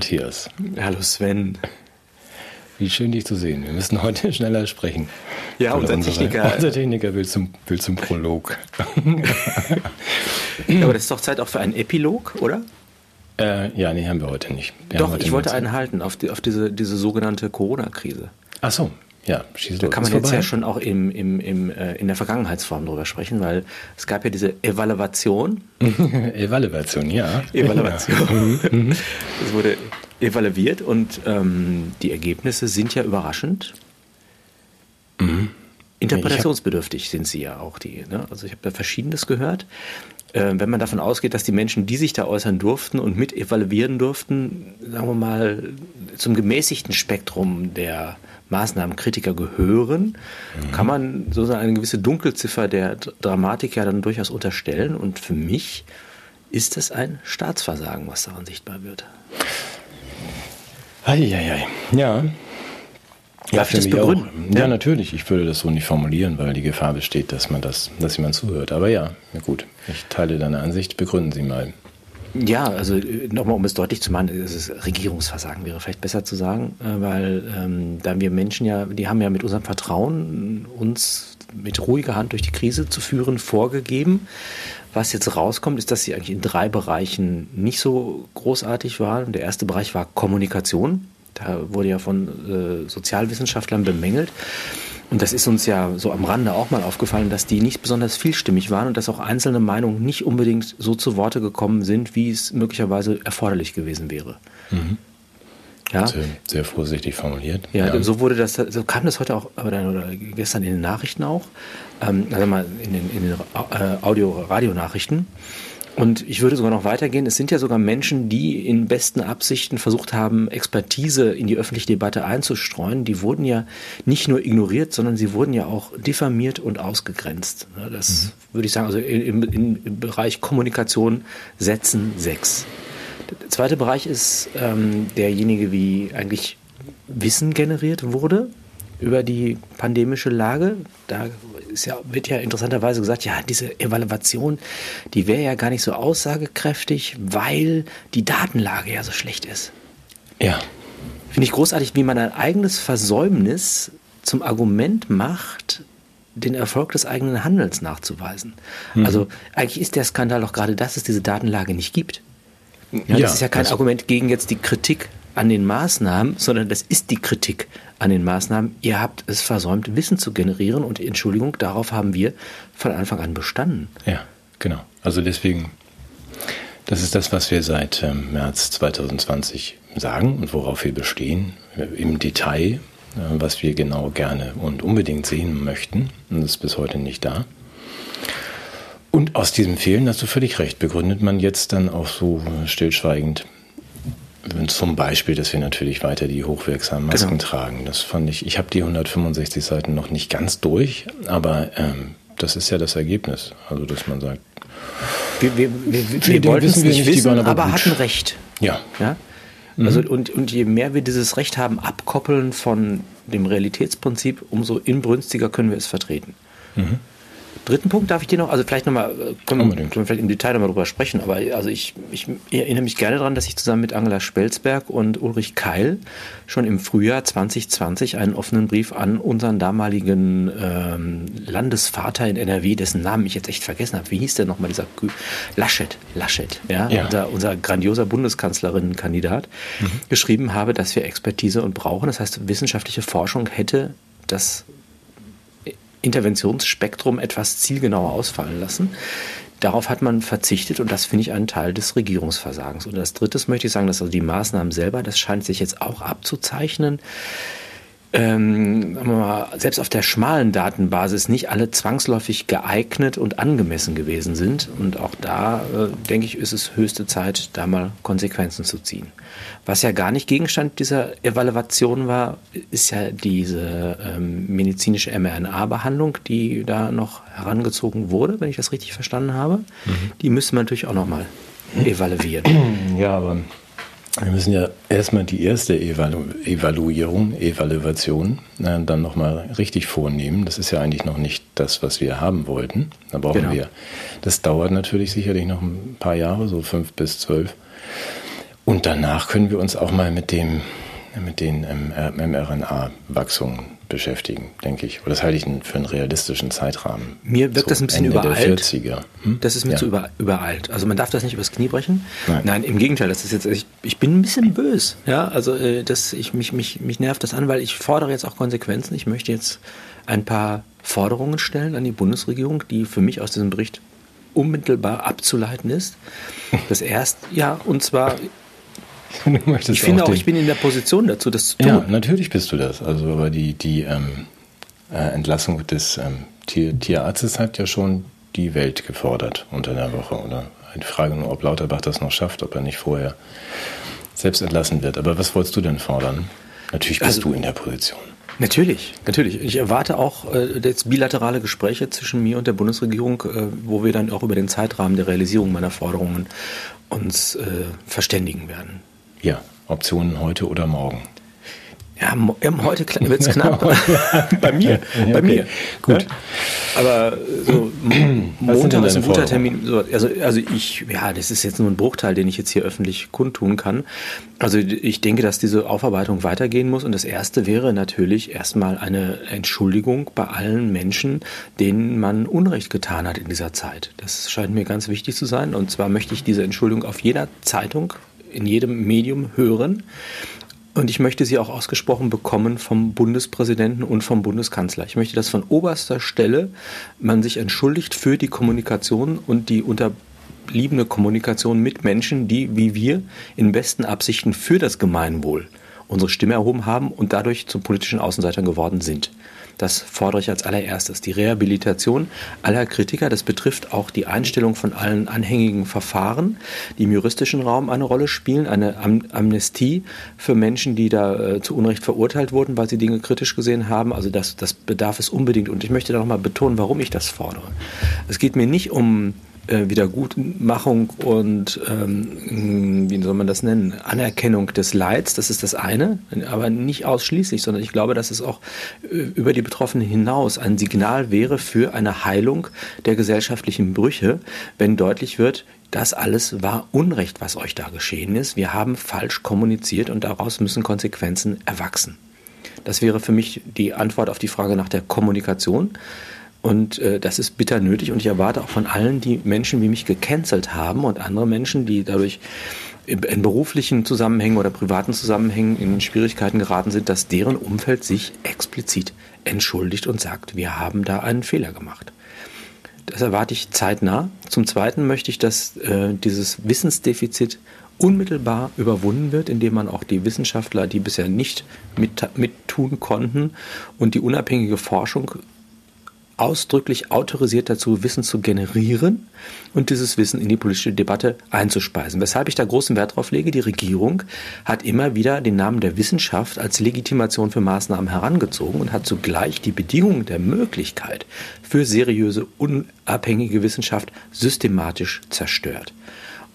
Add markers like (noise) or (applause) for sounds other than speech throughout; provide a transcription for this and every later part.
Matthias. Hallo Sven. Wie schön dich zu sehen. Wir müssen heute (laughs) schneller sprechen. Ja, Oder unser unsere- Techniker. Unser Techniker will zum, will zum Prolog. Ja, aber das ist doch Zeit auch für einen Epilog, oder? äh, ja, nee, haben wir heute nicht. Wir doch, heute ich wollte einen halten auf, die, auf diese, diese sogenannte Corona-Krise. Ach so, ja, schieß Da kann man jetzt vorbei? ja schon auch im, im, im, äh, in der Vergangenheitsform drüber sprechen, weil es gab ja diese Evaluation. (laughs) Evaluation, ja. Evaluation. (laughs) Es wurde evaluiert und ähm, die Ergebnisse sind ja überraschend. Interpretationsbedürftig sind sie ja auch die. Ne? Also ich habe da Verschiedenes gehört. Äh, wenn man davon ausgeht, dass die Menschen, die sich da äußern durften und mit evaluieren durften, sagen wir mal, zum gemäßigten Spektrum der Maßnahmenkritiker gehören, kann man sozusagen eine gewisse Dunkelziffer der Dramatik ja dann durchaus unterstellen. Und für mich ist es ein Staatsversagen, was daran sichtbar wird. Eieiei. Ja. Ja, Darf ich das begründen? Ja, Ja. natürlich. Ich würde das so nicht formulieren, weil die Gefahr besteht, dass man das, dass jemand zuhört. Aber ja, ja gut. Ich teile deine Ansicht. Begründen Sie mal. Ja, also äh, nochmal, um es deutlich zu machen, es ist Regierungsversagen wäre vielleicht besser zu sagen, äh, weil ähm, da wir Menschen ja, die haben ja mit unserem Vertrauen uns mit ruhiger Hand durch die Krise zu führen vorgegeben. Was jetzt rauskommt, ist, dass sie eigentlich in drei Bereichen nicht so großartig waren. Der erste Bereich war Kommunikation. Da wurde ja von äh, Sozialwissenschaftlern bemängelt. Und das ist uns ja so am Rande auch mal aufgefallen, dass die nicht besonders vielstimmig waren und dass auch einzelne Meinungen nicht unbedingt so zu Worte gekommen sind, wie es möglicherweise erforderlich gewesen wäre. Ja, Sehr, sehr vorsichtig formuliert. ja, so wurde das, so kam das heute auch, oder, oder gestern in den Nachrichten auch, ähm, also mal in den, in den äh, Audio-Radio-Nachrichten. Und ich würde sogar noch weitergehen. Es sind ja sogar Menschen, die in besten Absichten versucht haben, Expertise in die öffentliche Debatte einzustreuen. Die wurden ja nicht nur ignoriert, sondern sie wurden ja auch diffamiert und ausgegrenzt. Das würde ich sagen, also im, im, im Bereich Kommunikation setzen sechs. Der zweite Bereich ist ähm, derjenige, wie eigentlich Wissen generiert wurde über die pandemische Lage. Da ist ja, wird ja interessanterweise gesagt, ja, diese Evaluation, die wäre ja gar nicht so aussagekräftig, weil die Datenlage ja so schlecht ist. Ja. Finde ich großartig, wie man ein eigenes Versäumnis zum Argument macht, den Erfolg des eigenen Handelns nachzuweisen. Also eigentlich ist der Skandal doch gerade, dass es diese Datenlage nicht gibt. Ja, Ja, das ist ja kein das- Argument gegen jetzt die Kritik an den Maßnahmen, sondern das ist die Kritik an den Maßnahmen. Ihr habt es versäumt, Wissen zu generieren und Entschuldigung, darauf haben wir von Anfang an bestanden. Ja, genau. Also deswegen, das ist das, was wir seit ähm, März 2020 sagen und worauf wir bestehen, äh, im Detail, äh, was wir genau gerne und unbedingt sehen möchten. Und das ist bis heute nicht da. Und aus diesem Fehlen, hast du völlig recht, begründet man jetzt dann auch so äh, stillschweigend zum Beispiel, dass wir natürlich weiter die hochwirksamen Masken Genau. tragen. Das fand ich, ich habe die 165 Seiten noch nicht ganz durch, aber ähm, das ist ja das Ergebnis. Also, dass man sagt, Wir, wir, wir, wir, wollten es nicht wissen, waren aber aber hatten Recht. ja, Ja? Also und, und je mehr wir dieses Recht haben, abkoppeln von dem Realitätsprinzip, umso inbrünstiger können wir es vertreten. Dritten Punkt darf ich dir noch, also vielleicht nochmal, können, wir- Unbedingt. können wir vielleicht im Detail nochmal drüber sprechen, aber also ich, ich erinnere mich gerne daran, dass ich zusammen mit Angela Spelzberg und Ulrich Keil schon im Frühjahr 2020 einen offenen Brief an unseren damaligen ähm, Landesvater in NRW, dessen Namen ich jetzt echt vergessen habe. Wie hieß der nochmal, dieser Gü- Laschet, Laschet, ja, Ja. Unser, unser grandioser Bundeskanzlerinnenkandidat, geschrieben habe, dass wir Expertise und brauchen. Das heißt, wissenschaftliche Forschung hätte das Interventionsspektrum etwas zielgenauer ausfallen lassen. Darauf hat man verzichtet und das finde ich einen Teil des Regierungsversagens. Und als drittes möchte ich sagen, dass also die Maßnahmen selber, das scheint sich jetzt auch abzuzeichnen, ähm, wir selbst auf der schmalen Datenbasis nicht alle zwangsläufig geeignet und angemessen gewesen sind. Und auch da, äh, denke ich, ist es höchste Zeit, da mal Konsequenzen zu ziehen. Was ja gar nicht Gegenstand dieser Evaluation war, ist ja diese ähm, medizinische mRNA-Behandlung, die da noch herangezogen wurde, wenn ich das richtig verstanden habe. Die müsste man natürlich auch nochmal evaluieren. ja, aber wir müssen ja erstmal die erste Evalu Evaluierung, Evaluation äh, dann nochmal richtig vornehmen. Das ist ja eigentlich noch nicht das, was wir haben wollten. Da brauchen Genau. wir. Das dauert natürlich sicherlich noch ein paar Jahre, so fünf bis zwölf. Und danach können wir uns auch mal mit dem mit den mRNA-Wachsungen beschäftigen, denke ich. Oder das halte ich für einen realistischen Zeitrahmen. Mir wirkt so das ein bisschen Ende übereilt. 40er. Hm? Das ist mir ja. zu über, übereilt. Also man darf das nicht übers Knie brechen. Nein, Nein im Gegenteil. Das ist jetzt, ich, ich bin ein bisschen bös. Ja, also äh, das, ich, mich, mich, mich nervt das an, weil ich fordere jetzt auch Konsequenzen. Ich möchte jetzt ein paar Forderungen stellen an die Bundesregierung, die für mich aus diesem Bericht unmittelbar abzuleiten ist. (laughs) Das erste, ja, und zwar (laughs) ich finde auch, auch ich bin in der Position dazu, das zu tun. Ja, natürlich bist du das. Also, aber die, die ähm, äh, Entlassung des ähm, Tier, Tierarztes hat ja schon die Welt gefordert unter der Woche. Oder die Frage nur, ob Lauterbach das noch schafft, ob er nicht vorher selbst entlassen wird. Aber was wolltest du denn fordern? Natürlich bist also, du in der Position. Natürlich, natürlich. Ich erwarte auch äh, jetzt bilaterale Gespräche zwischen mir und der Bundesregierung, äh, wo wir dann auch über den Zeitrahmen der Realisierung meiner Forderungen uns äh, verständigen werden. Ja, Optionen heute oder morgen. Ja, heute wird es knapp. (laughs) bei mir. Ja, bei okay. mir. Gut. Ja? Aber so (clears throat) Montag ist ein guter Termin. So, also, also ich, ja, das ist jetzt nur ein Bruchteil, den ich jetzt hier öffentlich kundtun kann. Also ich denke, dass diese Aufarbeitung weitergehen muss. Und das erste wäre natürlich erstmal eine Entschuldigung bei allen Menschen, denen man Unrecht getan hat in dieser Zeit. Das scheint mir ganz wichtig zu sein. Und zwar möchte ich diese Entschuldigung auf jeder Zeitung in jedem Medium hören. Und ich möchte sie auch ausgesprochen bekommen vom Bundespräsidenten und vom Bundeskanzler. Ich möchte, dass von oberster Stelle man sich entschuldigt für die Kommunikation und die unterbliebene Kommunikation mit Menschen, die wie wir in besten Absichten für das Gemeinwohl unsere Stimme erhoben haben und dadurch zu politischen Außenseitern geworden sind. Das fordere ich als allererstes. Die Rehabilitation aller Kritiker, das betrifft auch die Einstellung von allen anhängigen Verfahren, die im juristischen Raum eine Rolle spielen, eine Am Amnestie für Menschen, die da äh, zu Unrecht verurteilt wurden, weil sie Dinge kritisch gesehen haben. Also das, das bedarf es unbedingt. Und ich möchte da nochmal betonen, warum ich das fordere. Es geht mir nicht um äh, Wiedergutmachung und ähm, wie soll man das nennen, Anerkennung des Leids, das ist das eine, aber nicht ausschließlich, sondern ich glaube, dass es auch äh, über die Betroffenen hinaus ein Signal wäre für eine Heilung der gesellschaftlichen Brüche, wenn deutlich wird, das alles war Unrecht, was euch da geschehen ist. Wir haben falsch kommuniziert und daraus müssen Konsequenzen erwachsen. Das wäre für mich die Antwort auf die Frage nach der Kommunikation. Und äh, das ist bitter nötig und ich erwarte auch von allen, die Menschen wie mich gecancelt haben und andere Menschen, die dadurch in beruflichen Zusammenhängen oder privaten Zusammenhängen in Schwierigkeiten geraten sind, dass deren Umfeld sich explizit entschuldigt und sagt, wir haben da einen Fehler gemacht. Das erwarte ich zeitnah. Zum Zweiten möchte ich, dass äh, dieses Wissensdefizit unmittelbar überwunden wird, indem man auch die Wissenschaftler, die bisher nicht mit, mit tun konnten und die unabhängige Forschung ausdrücklich autorisiert dazu, Wissen zu generieren und dieses Wissen in die politische Debatte einzuspeisen. Weshalb ich da großen Wert drauf lege, die Regierung hat immer wieder den Namen der Wissenschaft als Legitimation für Maßnahmen herangezogen und hat zugleich die Bedingungen der Möglichkeit für seriöse, unabhängige Wissenschaft systematisch zerstört.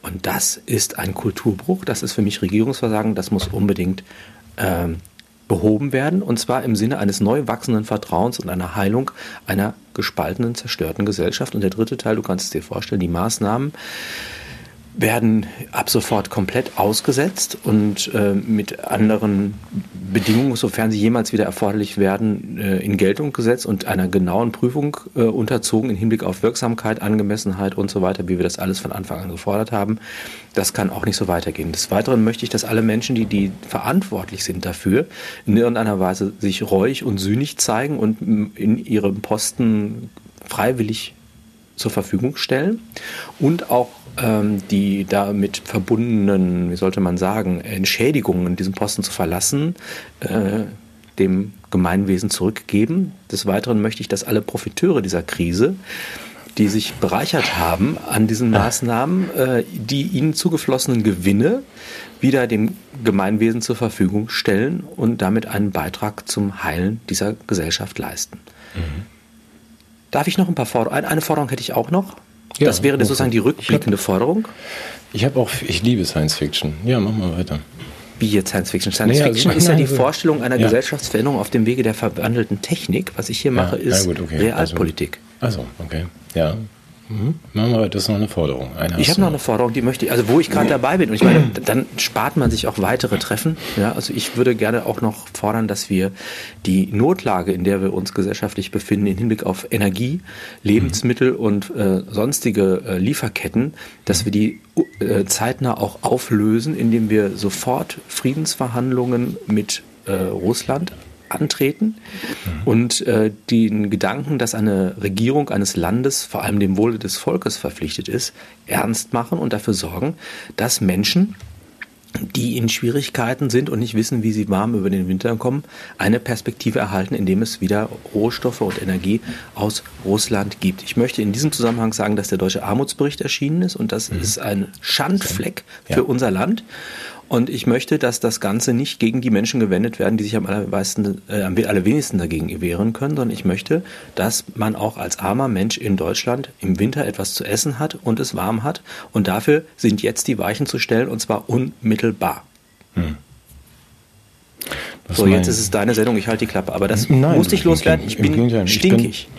Und das ist ein Kulturbruch, das ist für mich Regierungsversagen, das muss unbedingt ähm, behoben werden, und zwar im Sinne eines neu wachsenden Vertrauens und einer Heilung einer gespaltenen, zerstörten Gesellschaft. Und der dritte Teil, du kannst es dir vorstellen, die Maßnahmen, werden ab sofort komplett ausgesetzt und äh, mit anderen Bedingungen, sofern sie jemals wieder erforderlich werden, äh, in Geltung gesetzt und einer genauen Prüfung äh, unterzogen im Hinblick auf Wirksamkeit, Angemessenheit und so weiter, wie wir das alles von Anfang an gefordert haben. Das kann auch nicht so weitergehen. Des Weiteren möchte ich, dass alle Menschen, die, die verantwortlich sind dafür, in irgendeiner Weise sich reuig und sühnig zeigen und in ihrem Posten freiwillig zur Verfügung stellen und auch die damit verbundenen, wie sollte man sagen, Entschädigungen, diesen Posten zu verlassen, äh, dem Gemeinwesen zurückgeben. Des Weiteren möchte ich, dass alle Profiteure dieser Krise die sich bereichert haben an diesen Maßnahmen, äh, die ihnen zugeflossenen Gewinne wieder dem Gemeinwesen zur Verfügung stellen und damit einen Beitrag zum Heilen dieser Gesellschaft leisten. Mhm. Darf ich noch ein paar Forderungen? Eine Forderung hätte ich auch noch. Ja, das wäre okay. sozusagen die rückblickende hab, Forderung. Ich habe auch, ich liebe Science Fiction. Ja, mach mal weiter. Wie jetzt Science Fiction? Science naja, Fiction also, ist ja (laughs) die also, Vorstellung einer ja. Gesellschaftsveränderung auf dem Wege der verwandelten Technik. Was ich hier mache, ist gut, okay. Realpolitik. Also, also, okay. Ja. Mhm. Machen wir, das ist noch eine Forderung. Eine ich habe noch eine Forderung, die möchte ich, also wo ich gerade dabei bin. Und ich meine, (clears throat) dann spart man sich auch weitere Treffen. Ja, also ich würde gerne auch noch fordern, dass wir die Notlage, in der wir uns gesellschaftlich befinden, im Hinblick auf Energie, Lebensmittel mhm. und äh, sonstige äh, Lieferketten, dass wir die äh, zeitnah auch auflösen, indem wir sofort Friedensverhandlungen mit äh, Russland antreten und äh, den Gedanken, dass eine Regierung eines Landes vor allem dem Wohle des Volkes verpflichtet ist, ernst machen und dafür sorgen, dass Menschen, die in Schwierigkeiten sind und nicht wissen, wie sie warm über den Winter kommen, eine Perspektive erhalten, indem es wieder Rohstoffe und Energie aus Russland gibt. Ich möchte in diesem Zusammenhang sagen, dass der deutsche Armutsbericht erschienen ist und das mhm. ist ein Schandfleck für ja. unser Land. Und ich möchte, dass das Ganze nicht gegen die Menschen gewendet werden, die sich am, allermeisten, äh, am allerwenigsten dagegen wehren können, sondern ich möchte, dass man auch als armer Mensch in Deutschland im Winter etwas zu essen hat und es warm hat. Und dafür sind jetzt die Weichen zu stellen und zwar unmittelbar. Hm. So, jetzt ist es deine Sendung, ich halte die Klappe. Aber das Nein, musste ich loswerden. Ich bin stinkig.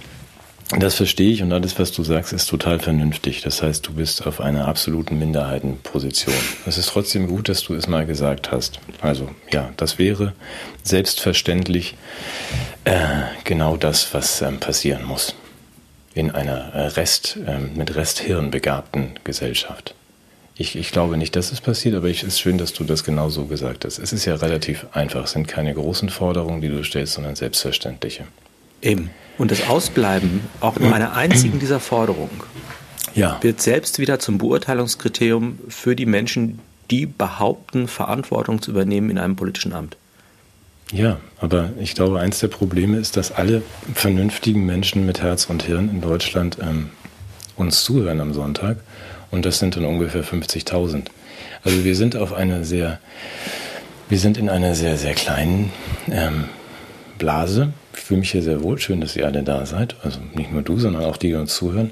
Das verstehe ich und alles, was du sagst, ist total vernünftig. Das heißt, du bist auf einer absoluten Minderheitenposition. Es ist trotzdem gut, dass du es mal gesagt hast. Also ja, das wäre selbstverständlich äh, genau das, was ähm, passieren muss in einer äh, Rest, äh, mit Resthirn begabten Gesellschaft. Ich, ich, glaube nicht, dass es passiert, aber es ist schön, dass du das genau so gesagt hast. Es ist ja relativ einfach. Es sind keine großen Forderungen, die du stellst, sondern selbstverständliche. Eben. Und das Ausbleiben auch nur einer einzigen dieser Forderungen ja. wird selbst wieder zum Beurteilungskriterium für die Menschen, die behaupten, Verantwortung zu übernehmen in einem politischen Amt. Ja, aber ich glaube, eins der Probleme ist, dass alle vernünftigen Menschen mit Herz und Hirn in Deutschland ähm, uns zuhören am Sonntag. Und das sind dann ungefähr 50.000. Also wir sind auf einer sehr, wir sind in einer sehr, sehr kleinen ähm, Blase ich fühle mich hier sehr wohl. Schön, dass ihr alle da seid. Also nicht nur du, sondern auch die, die uns zuhören.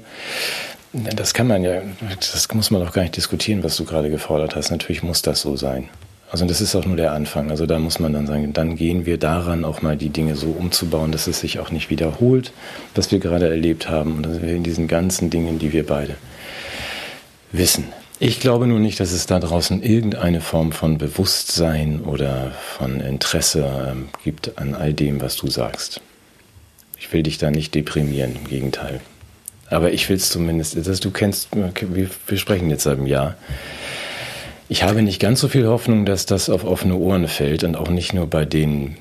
Das kann man ja, das muss man doch gar nicht diskutieren, was du gerade gefordert hast. Natürlich muss das so sein. Also das ist auch nur der Anfang. Also da muss man dann sagen, dann gehen wir daran, auch mal die Dinge so umzubauen, dass es sich auch nicht wiederholt, was wir gerade erlebt haben. Und dass wir in diesen ganzen Dingen, die wir beide wissen. Ich glaube nur nicht, dass es da draußen irgendeine Form von Bewusstsein oder von Interesse ähm, gibt an all dem, was du sagst. Ich will dich da nicht deprimieren, im Gegenteil. Aber ich will es zumindest, dass du kennst, wir, wir sprechen jetzt seit einem Jahr. Ich habe nicht ganz so viel Hoffnung, dass das auf offene Ohren fällt und auch nicht nur bei den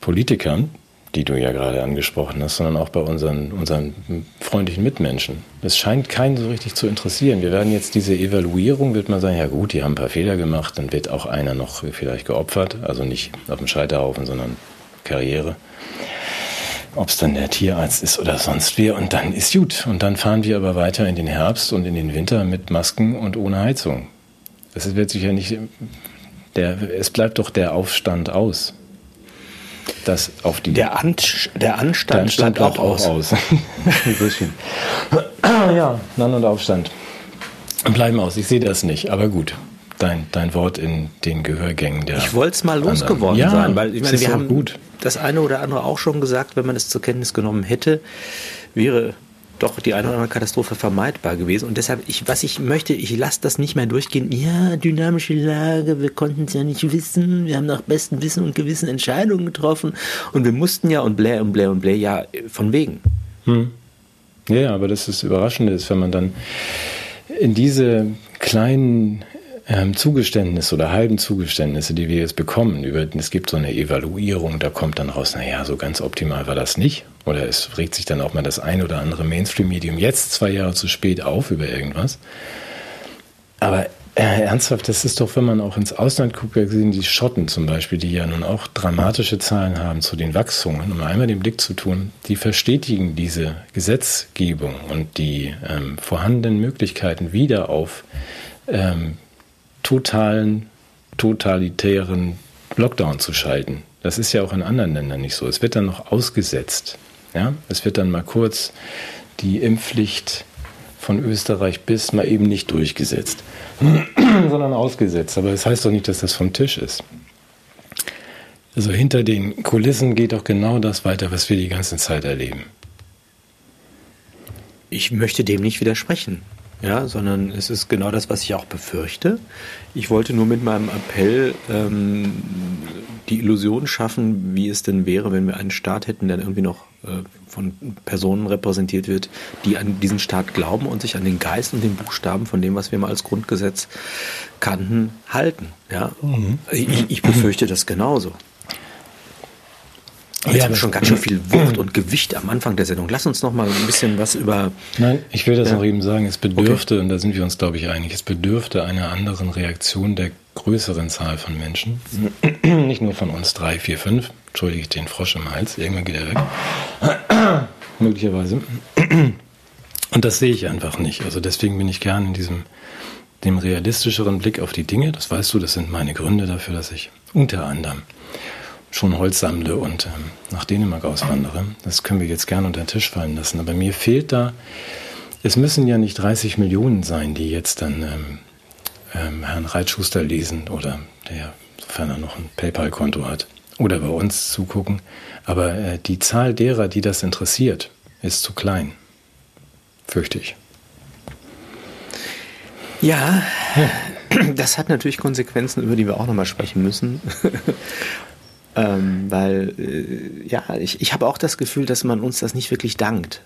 Politikern, die du ja gerade angesprochen hast, sondern auch bei unseren, unseren freundlichen Mitmenschen. Es scheint keinen so richtig zu interessieren. Wir werden jetzt diese Evaluierung, wird man sagen, ja gut, die haben ein paar Fehler gemacht, dann wird auch einer noch vielleicht geopfert, also nicht auf dem Scheiterhaufen, sondern Karriere. Ob es dann der Tierarzt ist oder sonst wer, und dann ist gut. Und dann fahren wir aber weiter in den Herbst und in den Winter mit Masken und ohne Heizung. Das wird sicher nicht, der, es bleibt doch der Aufstand aus das auf die. Der, An der Anstand, der bleibt auch aus. aus. (laughs) ja, Nan und Aufstand bleiben aus. Ich sehe das nicht, aber gut. Dein, dein Wort in den Gehörgängen der. Ich wollte es mal losgeworden ja, sein, weil ich meine, wir haben gut. das eine oder andere auch schon gesagt, wenn man es zur Kenntnis genommen hätte, wäre doch die eine oder andere Katastrophe vermeidbar gewesen. Und deshalb, ich, was ich möchte, ich lasse das nicht mehr durchgehen. Ja, dynamische Lage, wir konnten es ja nicht wissen, wir haben nach bestem Wissen und Gewissen Entscheidungen getroffen und wir mussten ja und blä und blä und blä, ja, von wegen. Hm. Ja, aber das ist Überraschende ist, wenn man dann in diese kleinen ähm, Zugeständnisse oder halben Zugeständnisse, die wir jetzt bekommen, über, es gibt so eine Evaluierung, da kommt dann raus, naja, so ganz optimal war das nicht. Oder es regt sich dann auch mal das ein oder andere Mainstream-Medium jetzt zwei Jahre zu spät auf über irgendwas. Aber äh, ernsthaft, das ist doch, wenn man auch ins Ausland guckt, wir sehen die Schotten zum Beispiel, die ja nun auch dramatische Zahlen haben zu den Wachsungen, um einmal den Blick zu tun, die verstetigen diese Gesetzgebung und die ähm, vorhandenen Möglichkeiten wieder auf ähm, totalen, totalitären Lockdown zu schalten. Das ist ja auch in anderen Ländern nicht so. Es wird dann noch ausgesetzt. Ja? Es wird dann mal kurz die Impfpflicht von Österreich bis mal eben nicht durchgesetzt, (clears throat) sondern ausgesetzt. Aber das heißt doch nicht, dass das vom Tisch ist. Also hinter den Kulissen geht doch genau das weiter, was wir die ganze Zeit erleben. ich möchte dem nicht widersprechen ja, sondern es ist genau das, was ich auch befürchte. Ich wollte nur mit meinem Appell ähm, die Illusion schaffen, wie es denn wäre, wenn wir einen Staat hätten, der irgendwie noch äh, von Personen repräsentiert wird, die an diesen Staat glauben und sich an den Geist und den Buchstaben von dem, was wir mal als Grundgesetz kannten, halten. Ja, mhm. ich, ich befürchte das genauso. Jetzt ja, haben schon ganz schön viel Wucht und Gewicht am Anfang der Sendung. Lass uns noch mal ein bisschen was über. Nein, ich will das ja. noch eben sagen. Es bedürfte, okay. und da sind wir uns, glaube ich, einig, es bedürfte einer anderen Reaktion der größeren Zahl von Menschen. (clears throat) Nicht nur von uns drei, vier, fünf. Entschuldige ich den Frosch im Hals. Irgendwann geht er weg. (clears throat) Möglicherweise. (clears throat) Und das sehe ich einfach nicht. Also deswegen bin ich gern in diesem dem realistischeren Blick auf die Dinge. Das weißt du, das sind meine Gründe dafür, dass ich unter anderem schon Holz sammle und ähm, nach Dänemark auswandere. Das können wir jetzt gerne unter den Tisch fallen lassen. Aber mir fehlt da, es müssen ja nicht 30 Millionen sein, die jetzt dann ähm, ähm, Herrn Reitschuster lesen oder der, sofern er noch ein PayPal-Konto hat, oder bei uns zugucken. Aber äh, die Zahl derer, die das interessiert, ist zu klein. Fürchte ich. Ja, das hat natürlich Konsequenzen, über die wir auch nochmal sprechen müssen. Ähm, weil, äh, ja, ich, ich habe auch das Gefühl, dass man uns das nicht wirklich dankt.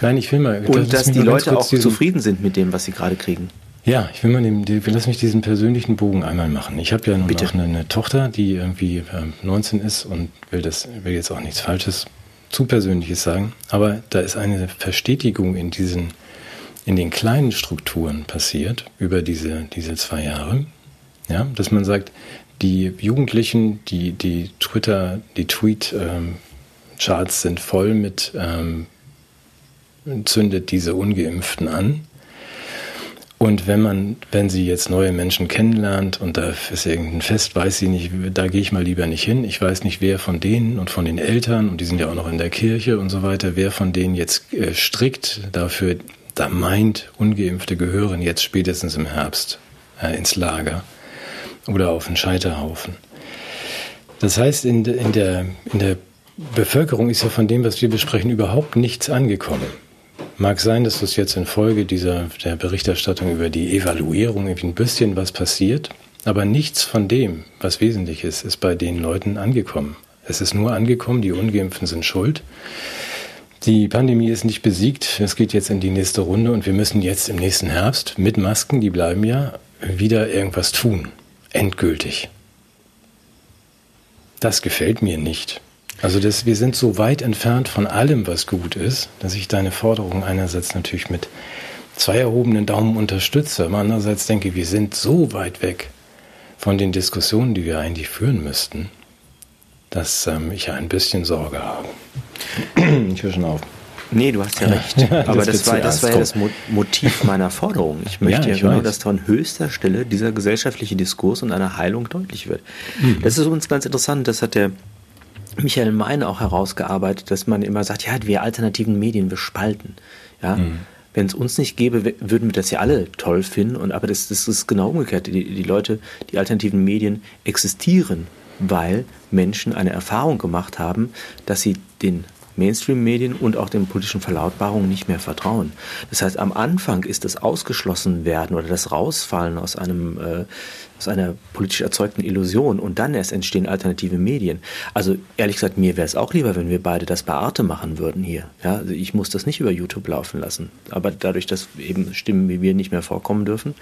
Nein, ich will mal. Und dass die Leute auch zufrieden sind mit dem, was sie gerade kriegen. Ja, ich will mal die, lass mich diesen persönlichen Bogen einmal machen. Ich habe ja nun Bitte. auch eine, eine, Tochter, die irgendwie äh, 19 ist und will das, will jetzt auch nichts Falsches, zu Persönliches sagen. Aber da ist eine Verstetigung in diesen, in den kleinen Strukturen passiert über diese, diese zwei Jahre. Ja, dass man sagt, die Jugendlichen, die, die Twitter, die Tweet-Charts sind voll mit ähm, zündet diese Ungeimpften an. Und wenn man, wenn sie jetzt neue Menschen kennenlernt und da ist irgendein Fest, weiß sie nicht, da gehe ich mal lieber nicht hin. Ich weiß nicht, wer von denen und von den Eltern, und die sind ja auch noch in der Kirche und so weiter, wer von denen jetzt äh, strikt dafür da meint, Ungeimpfte gehören jetzt spätestens im Herbst äh, ins Lager oder auf einen Scheiterhaufen. Das heißt, in, in, der, in der Bevölkerung ist ja von dem, was wir besprechen, überhaupt nichts angekommen. Mag sein, dass das jetzt in Folge dieser der Berichterstattung über die Evaluierung irgendwie ein bisschen was passiert, aber nichts von dem, was wesentlich ist, ist bei den Leuten angekommen. Es ist nur angekommen, die Ungeimpften sind schuld. Die Pandemie ist nicht besiegt, es geht jetzt in die nächste Runde und wir müssen jetzt im nächsten Herbst mit Masken, die bleiben ja, wieder irgendwas tun endgültig. Das gefällt mir nicht. Also das, wir sind so weit entfernt von allem, was gut ist, dass ich deine Forderung einerseits natürlich mit zwei erhobenen Daumen unterstütze, aber andererseits denke, wir sind so weit weg von den Diskussionen, die wir eigentlich führen müssten, dass ähm, ich ein bisschen Sorge habe. Ich höre schon auf. Nee, du hast ja recht. (laughs) Aber das, das war, das war ja das Motiv meiner Forderung. Ich möchte ja, ich ja genau, dass von höchster Stelle dieser gesellschaftliche Diskurs und eine Heilung deutlich wird. Mhm. Das ist uns ganz interessant. Das hat der Michael Meine auch herausgearbeitet, dass man immer sagt, ja, wir alternativen Medien, wir spalten. Ja. Mhm. Wenn es uns nicht gäbe, würden wir das ja alle toll finden. Und aber das, das ist genau umgekehrt. Die, die Leute, die alternativen Medien existieren, weil Menschen eine Erfahrung gemacht haben, dass sie den Mainstream-Medien und auch den politischen Verlautbarungen nicht mehr vertrauen. Das heißt, am Anfang ist das Ausgeschlossenwerden oder das Rausfallen aus einem äh, aus einer politisch erzeugten Illusion und dann erst entstehen alternative Medien. Also ehrlich gesagt, mir wäre es auch lieber, wenn wir beide das bei Arte machen würden hier. Ja, also ich muss das nicht über YouTube laufen lassen. Aber dadurch, dass eben Stimmen wie wir nicht mehr vorkommen dürfen,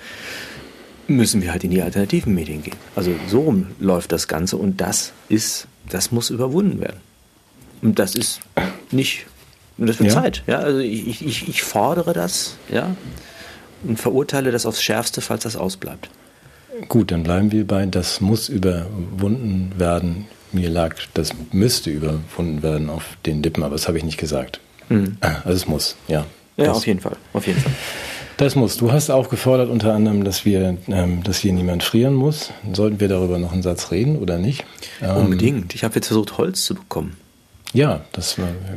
müssen wir halt in die alternativen Medien gehen. Also so rum läuft das Ganze und das ist, das muss überwunden werden. Und das ist nicht, das wird ja. Zeit. Ja, also ich, ich, ich fordere das, ja, und verurteile das aufs Schärfste, falls das ausbleibt. Gut, dann bleiben wir bei, das muss überwunden werden. Mir lag, das müsste überwunden werden auf den Lippen, aber das habe ich nicht gesagt. Mhm. Also es muss, ja. Ja, das, auf jeden Fall, auf jeden Fall. Das muss. Du hast auch gefordert unter anderem, dass wir, ähm, dass hier niemand frieren muss. Sollten wir darüber noch einen Satz reden oder nicht? Ähm, Unbedingt. Ich habe jetzt versucht, Holz zu bekommen. Ja, das,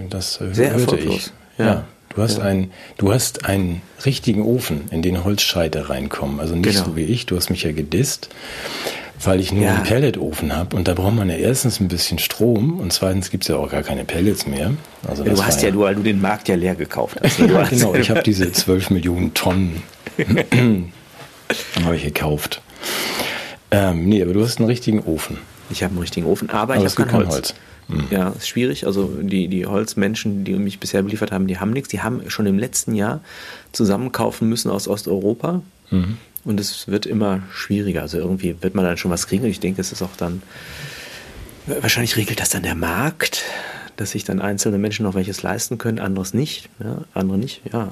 das Sehr hörte ich. Ja. ja. Du hast, ja. einen, du hast einen richtigen Ofen, in den Holzscheite reinkommen. Also nicht genau. so wie ich, du hast mich ja gedisst. weil ich nur ja. einen Pelletofen habe und da braucht man ja erstens ein bisschen Strom und zweitens gibt es ja auch gar keine Pellets mehr. Also du hast ja, du, weil du den Markt ja leer gekauft hast. genau, ich habe (laughs) diese 12 Millionen Tonnen (clears throat) habe ich gekauft. Ähm, nee, aber du hast einen richtigen Ofen. Ich habe einen richtigen Ofen, aber, aber ich habe kein Holz. Holz. Mhm. Ja, ist schwierig. Also die, die Holzmenschen, die mich bisher beliefert haben, die haben nichts. Die haben schon im letzten Jahr zusammenkaufen müssen aus Osteuropa. Mhm. Und es wird immer schwieriger. Also irgendwie wird man dann schon was kriegen. Und ich denke, es ist auch dann, wahrscheinlich regelt das dann der Markt, dass sich dann einzelne Menschen noch welches leisten können, anderes nicht. Ja, andere nicht, ja.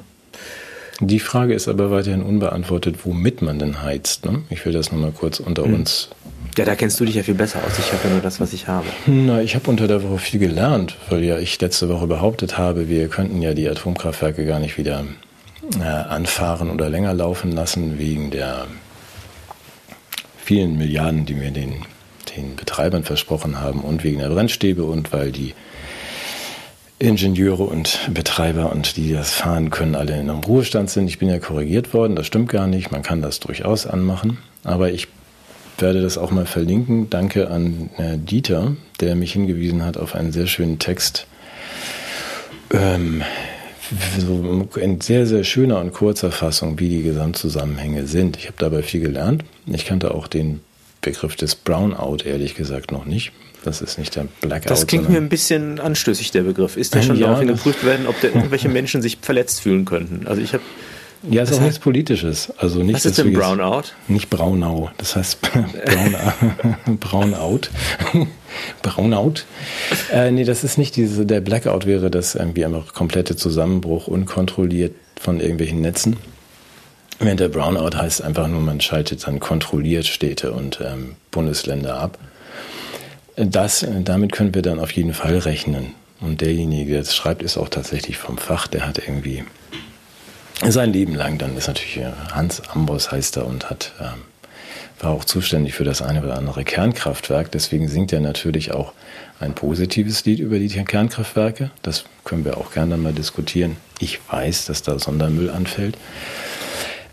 Die Frage ist aber weiterhin unbeantwortet, womit man denn heizt. Ne? Ich will das nochmal kurz unter mhm. uns ja, da kennst du dich ja viel besser aus. Ich habe ja nur das, was ich habe. Na, ich habe unter der Woche viel gelernt, weil ja ich letzte Woche behauptet habe, wir könnten ja die Atomkraftwerke gar nicht wieder äh, anfahren oder länger laufen lassen wegen der vielen Milliarden, die wir den, den Betreibern versprochen haben und wegen der Brennstäbe und weil die Ingenieure und Betreiber und die das fahren können, alle in einem Ruhestand sind. Ich bin ja korrigiert worden, das stimmt gar nicht. Man kann das durchaus anmachen. Aber ich werde das auch mal verlinken. Danke an äh, Dieter, der mich hingewiesen hat auf einen sehr schönen Text. Ähm, so in sehr, sehr schöner und kurzer Fassung, wie die Gesamtzusammenhänge sind. Ich habe dabei viel gelernt. Ich kannte auch den Begriff des Brownout ehrlich gesagt noch nicht. Das ist nicht der Blackout. Das klingt mir ein bisschen anstößig, der Begriff. Ist der schon ja, darauf geprüft werden, ob da (laughs) irgendwelche Menschen sich verletzt fühlen könnten? Also ich habe ja, ist auch nichts Politisches. Also nicht, Was ist denn Brownout? Nicht Braunau. Das heißt (laughs) Brownout. (laughs) (laughs) Brownout. Äh, nee, das ist nicht diese, der Blackout wäre das irgendwie einfach komplette Zusammenbruch, unkontrolliert von irgendwelchen Netzen. Während der Brownout heißt einfach nur, man schaltet dann kontrolliert Städte und ähm, Bundesländer ab. Das, damit können wir dann auf jeden Fall rechnen. Und derjenige, der das schreibt, ist auch tatsächlich vom Fach. Der hat irgendwie sein Leben lang. Dann ist natürlich äh, Hans Ambros heißt er und hat, ähm, war auch zuständig für das eine oder andere Kernkraftwerk. Deswegen singt er natürlich auch ein positives Lied über die Kernkraftwerke. Das können wir auch gerne mal diskutieren. Ich weiß, dass da Sondermüll anfällt.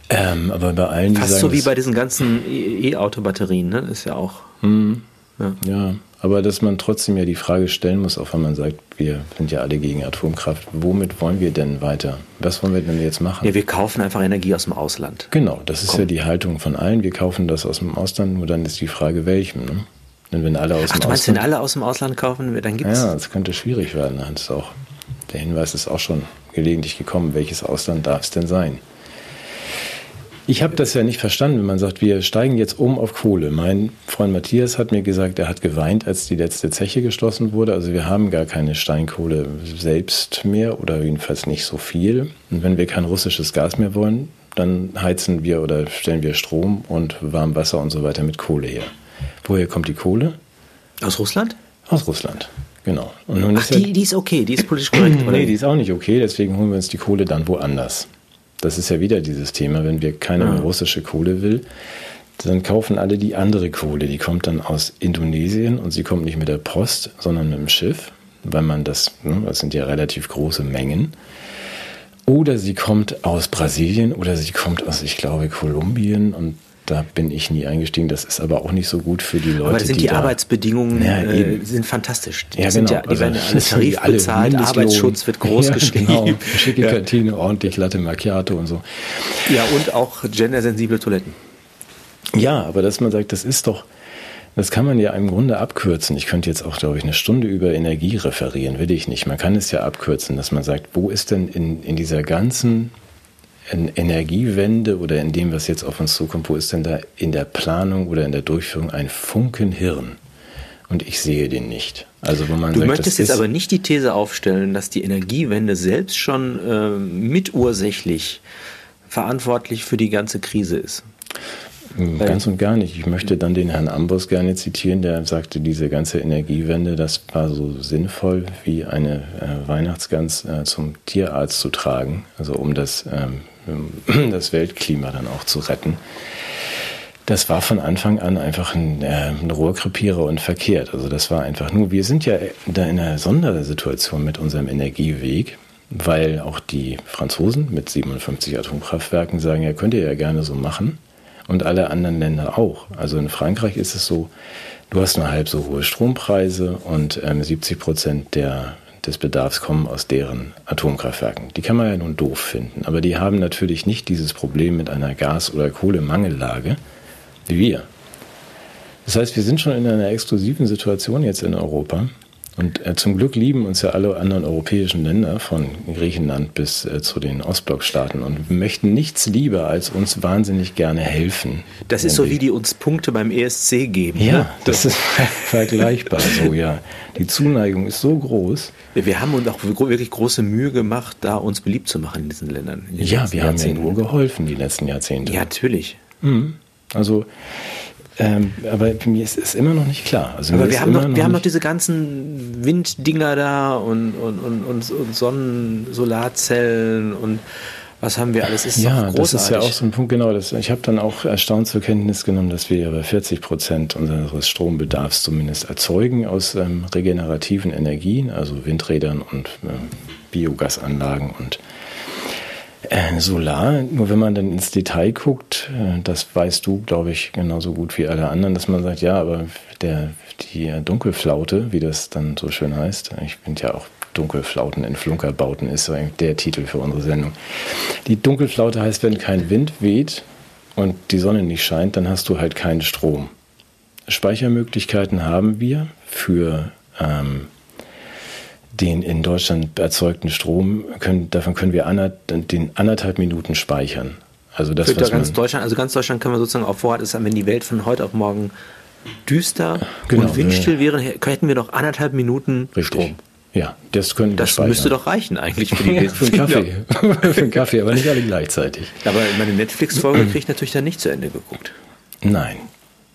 Ähm, aber bei allen, Fast sagen, so wie bei diesen ganzen E-Auto-Batterien, ne? Ist ja auch. Hm, ja. ja. Aber dass man trotzdem ja die Frage stellen muss, auch wenn man sagt, wir sind ja alle gegen Atomkraft, womit wollen wir denn weiter? Was wollen wir denn jetzt machen? Ja, wir kaufen einfach Energie aus dem Ausland. Genau, das ist Komm. ja die Haltung von allen. Wir kaufen das aus dem Ausland, nur dann ist die Frage, welchem. Ne? Denn wenn alle aus Ach, dem du meinst, Ausland, wenn alle aus dem Ausland kaufen, dann gibt es... Ja, das könnte schwierig werden. Das ist auch, der Hinweis ist auch schon gelegentlich gekommen. Welches Ausland darf es denn sein? Ich habe das ja nicht verstanden, wenn man sagt, wir steigen jetzt um auf Kohle. Mein Freund Matthias hat mir gesagt, er hat geweint, als die letzte Zeche geschlossen wurde. Also wir haben gar keine Steinkohle selbst mehr oder jedenfalls nicht so viel. Und wenn wir kein russisches Gas mehr wollen, dann heizen wir oder stellen wir Strom und Warmwasser und so weiter mit Kohle her. Woher kommt die Kohle? Aus Russland? Aus Russland. Genau. Ach, die, ja, die ist okay, die ist politisch korrekt. (clears throat) nee, die ist auch nicht okay, deswegen holen wir uns die Kohle dann woanders. Das ist ja wieder dieses Thema, wenn wir keine ja. russische Kohle will, dann kaufen alle die andere Kohle. Die kommt dann aus Indonesien und sie kommt nicht mit der Post, sondern mit dem Schiff, weil man das, ne, das sind ja relativ große Mengen. Oder sie kommt aus Brasilien oder sie kommt aus, ich glaube, Kolumbien und da bin ich nie eingestiegen. Das ist aber auch nicht so gut für die Leute. Aber sind die, die Arbeitsbedingungen ja, äh, sind fantastisch. Die, ja, genau. ja, die also, werden ja alle (laughs) Tarif alle bezahlt, Arbeitsschutz wird groß (laughs) ja, geschrieben. Genau. (laughs) Schicke ja. Kantine, ordentlich Latte Macchiato und so. Ja, und auch gendersensible Toiletten. Ja, aber dass man sagt, das ist doch, das kann man ja im Grunde abkürzen. Ich könnte jetzt auch, glaube ich, eine Stunde über Energie referieren, will ich nicht. Man kann es ja abkürzen, dass man sagt, wo ist denn in, in dieser ganzen Energiewende oder in dem, was jetzt auf uns zukommt, wo ist denn da in der Planung oder in der Durchführung ein Funken Hirn? Und ich sehe den nicht. Also wo man du sagt, möchtest jetzt aber nicht die These aufstellen, dass die Energiewende selbst schon äh, mitursächlich verantwortlich für die ganze Krise ist. Ganz und gar nicht. Ich möchte dann den Herrn Ambros gerne zitieren, der sagte, diese ganze Energiewende, das war so sinnvoll wie eine äh, Weihnachtsgans äh, zum Tierarzt zu tragen, also um das ähm, (clears throat) das Weltklima dann auch zu retten. Das war von Anfang an einfach ein, äh, ein Rohrkrepierer und verkehrt. Also das war einfach nur, wir sind ja da in einer Sondersituation mit unserem Energieweg, weil auch die Franzosen mit 57 Atomkraftwerken sagen, ja, könnt ihr ja gerne so machen. Und alle anderen Länder auch. Also in Frankreich ist es so, du hast nur halb so hohe Strompreise und ähm, 70 Prozent der, des Bedarfs kommen aus deren Atomkraftwerken. Die kann man ja nun doof finden, aber die haben natürlich nicht dieses Problem mit einer Gas- oder Kohlemangellage wie wir. Das heißt, wir sind schon in einer exklusiven Situation jetzt in Europa. Und äh, zum Glück lieben uns ja alle anderen europäischen Länder, von Griechenland bis äh, zu den Ostblockstaaten, und möchten nichts lieber, als uns wahnsinnig gerne helfen. Das ist so, wie die uns Punkte beim ESC geben. Ja, ne? das ist (laughs) vergleichbar so, ja. Die Zuneigung ist so groß. Wir haben uns auch wirklich große Mühe gemacht, da uns beliebt zu machen in diesen Ländern. In ja, wir haben ja nur geholfen die letzten Jahrzehnte. Ja, natürlich. Mhm. Also ähm, aber mir ist es immer noch nicht klar. Also aber wir haben, noch, noch wir haben noch diese ganzen Winddinger da und, und, und, und, und Sonnen, Solarzellen und was haben wir alles? Ist ja, das ist ja auch so ein Punkt, genau. Das, ich habe dann auch erstaunt zur Kenntnis genommen, dass wir über 40 Prozent unseres Strombedarfs zumindest erzeugen aus ähm, regenerativen Energien, also Windrädern und äh, Biogasanlagen und äh, Solar, nur wenn man dann ins Detail guckt, äh, das weißt du, glaube ich, genauso gut wie alle anderen, dass man sagt, ja, aber der, die Dunkelflaute, wie das dann so schön heißt, ich bin ja auch Dunkelflauten in Flunkerbauten, ist so der Titel für unsere Sendung. Die Dunkelflaute heißt, wenn kein Wind weht und die Sonne nicht scheint, dann hast du halt keinen Strom. Speichermöglichkeiten haben wir für ähm, den in Deutschland erzeugten Strom, können, davon können wir ander, den anderthalb Minuten speichern. Also das, Für was ganz Deutschland, also ganz Deutschland können wir sozusagen auf Vorrat ist, wenn die Welt von heute auf morgen düster genau, und windstill wäre, hätten wir noch anderthalb Minuten richtig. Strom. Ja, das können Das müsste doch reichen eigentlich für, die (laughs) ja, für einen Kaffee. (laughs) für einen Kaffee, aber nicht alle gleichzeitig. Aber meine Netflix-Folge kriege ich natürlich dann nicht zu Ende geguckt. Nein,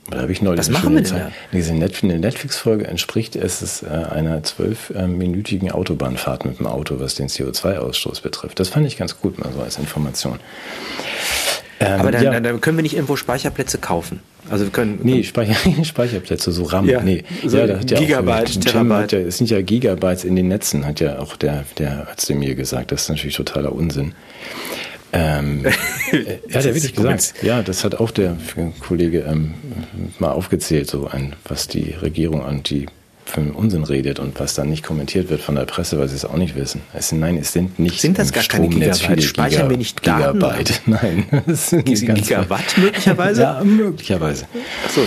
da habe ich neulich Was machen wir denn da? Diese Netflix-Folge entspricht es äh, einer zwölfminütigen Autobahnfahrt mit dem Auto, was den CO2-Ausstoß betrifft. Das fand ich ganz gut, mal so als Information. Ähm, Aber dann, ja. dann, können wir nicht irgendwo Speicherplätze kaufen. Also wir können. Nee, Speicher, (laughs) Speicherplätze, so RAM. Ja, nee, so ja, da hat ja Gigabyte, auch, Terabyte. Ja, es sind ja Gigabytes in den Netzen, hat ja auch der, der Arzt mir gesagt. Das ist natürlich totaler Unsinn. Ähm, (laughs) ja, der wirklich gesagt. Ja, das hat auch der Kollege ähm, mal aufgezählt, so ein, was die Regierung an die für Unsinn redet und was dann nicht kommentiert wird von der Presse, weil sie es auch nicht wissen. Es nein, es sind nicht sind das gar keine Gigabyte? Speichern Giga, wir nicht Daten? Gigabyte? (laughs) Nein, das sind Gigawatt möglicherweise. (laughs) ja, möglicherweise. Ach so.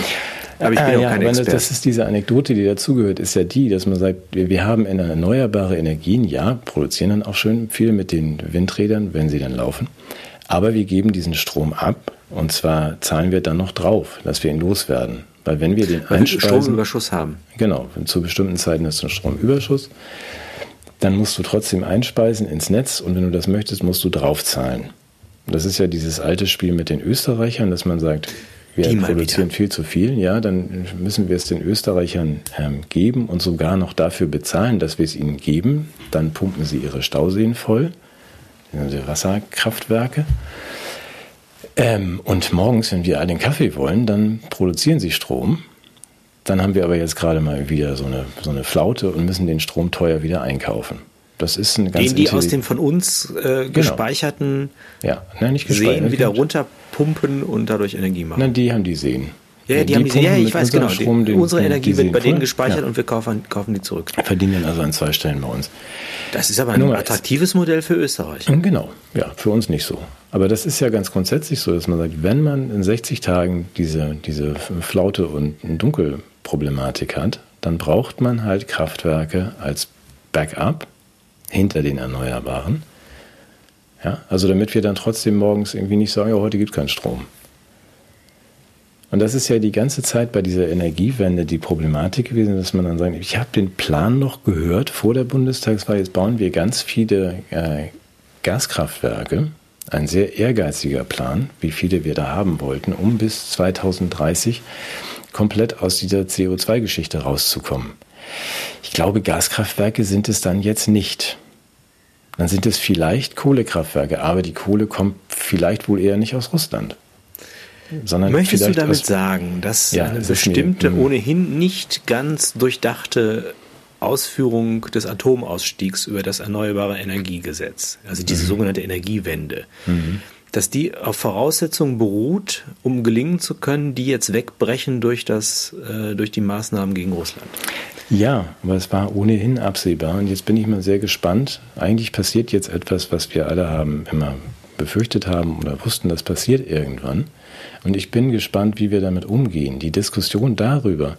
Aber ich bin ah, auch ja, kein Experte. Das ist diese Anekdote, die dazugehört, ist ja die, dass man sagt, wir, wir haben erneuerbare Energien, ja, produzieren dann auch schön viel mit den Windrädern, wenn sie dann laufen. Aber wir geben diesen Strom ab und zwar zahlen wir dann noch drauf, dass wir ihn loswerden. Weil wenn wir den einspeisen, Stromüberschuss haben. Genau, zu bestimmten Zeiten du einen Stromüberschuss. Dann musst du trotzdem einspeisen ins Netz und wenn du das möchtest, musst du draufzahlen. Das ist ja dieses alte Spiel mit den Österreichern, dass man sagt, wir produzieren viel zu viel, ja, dann müssen wir es den Österreichern ähm, geben und sogar noch dafür bezahlen, dass wir es ihnen geben. Dann pumpen sie ihre Stauseen voll, die Wasserkraftwerke. Ähm, und morgens, wenn wir all den Kaffee wollen, dann produzieren sie Strom. Dann haben wir aber jetzt gerade mal wieder so eine, so eine Flaute und müssen den Strom teuer wieder einkaufen. Das ist eine ganz Den die aus dem von uns äh, genau. gespeicherten genau. ja, nein, nicht Seen wieder runterpumpen und dadurch Energie machen. Nein, die haben die Seen. Ja, die, haben die, ja, ich weiß genau. Strom, den, unsere Energie wird bei denen gespeichert ja. und wir kaufen, kaufen die zurück. Verdienen also an zwei Stellen bei uns. Das ist aber ein Nummer attraktives Modell für Österreich. Genau, ja, für uns nicht so. Aber das ist ja ganz grundsätzlich so, dass man sagt, wenn man in 60 Tagen diese, diese Flaute und Dunkelproblematik hat, dann braucht man halt Kraftwerke als Backup hinter den Erneuerbaren. Ja, also damit wir dann trotzdem morgens irgendwie nicht sagen, ja, heute gibt es keinen Strom. Und das ist ja die ganze Zeit bei dieser Energiewende die Problematik gewesen, dass man dann sagt, ich habe den Plan noch gehört vor der Bundestagswahl, jetzt bauen wir ganz viele äh, Gaskraftwerke. Ein sehr ehrgeiziger Plan, wie viele wir da haben wollten, um bis 2030 komplett aus dieser CO2-Geschichte rauszukommen. Ich glaube, Gaskraftwerke sind es dann jetzt nicht. Dann sind es vielleicht Kohlekraftwerke, aber die Kohle kommt vielleicht wohl eher nicht aus Russland. Sondern Möchtest du damit sagen, dass ja, eine bestimmte, mir, ohnehin nicht ganz durchdachte Ausführung des Atomausstiegs über das Erneuerbare Energiegesetz, also diese mhm. sogenannte Energiewende, mhm. dass die auf Voraussetzungen beruht, um gelingen zu können, die jetzt wegbrechen durch, das, äh, durch die Maßnahmen gegen Russland. Ja, aber es war ohnehin absehbar und jetzt bin ich mal sehr gespannt. Eigentlich passiert jetzt etwas, was wir alle haben immer befürchtet haben oder wussten, das passiert irgendwann. Und ich bin gespannt, wie wir damit umgehen. Die Diskussion darüber,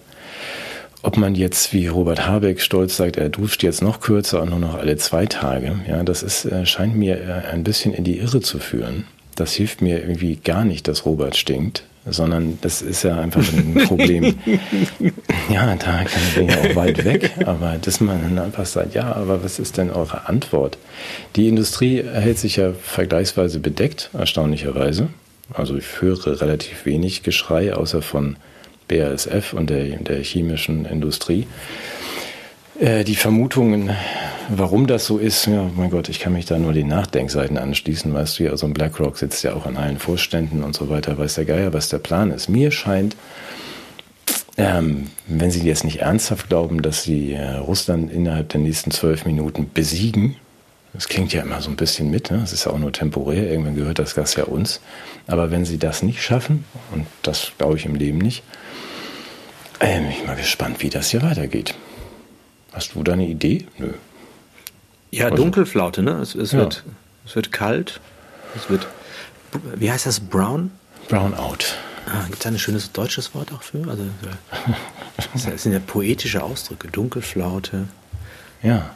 ob man jetzt, wie Robert Habeck stolz sagt, er duscht jetzt noch kürzer und nur noch alle zwei Tage, ja, das ist, äh, scheint mir äh, ein bisschen in die Irre zu führen. Das hilft mir irgendwie gar nicht, dass Robert stinkt, sondern das ist ja einfach ein Problem. (laughs) ja, da bin ich auch weit weg, aber dass man dann einfach sagt, ja, aber was ist denn eure Antwort? Die Industrie hält sich ja vergleichsweise bedeckt, erstaunlicherweise. Also ich höre relativ wenig Geschrei, außer von BASF und der, der chemischen Industrie. Äh, die Vermutungen, warum das so ist, ja, mein Gott, ich kann mich da nur den Nachdenkseiten anschließen, weißt du, ja, so ein BlackRock sitzt ja auch an allen Vorständen und so weiter, weiß der Geier, was der Plan ist. Mir scheint, ähm, wenn Sie jetzt nicht ernsthaft glauben, dass Sie äh, Russland innerhalb der nächsten zwölf Minuten besiegen, das klingt ja immer so ein bisschen mit, ne? das ist ja auch nur temporär, irgendwann gehört das Gas ja uns. Aber wenn Sie das nicht schaffen, und das glaube ich im Leben nicht, ich bin mal gespannt, wie das hier weitergeht. Hast du da eine Idee? Nö. Ja, also, Dunkelflaute, ne? Es, es, ja. wird, es wird kalt. Es wird, wie heißt das? Brown? Brownout. Ah, Gibt es ein schönes deutsches Wort auch für? Also, (laughs) das sind ja poetische Ausdrücke. Dunkelflaute. Ja.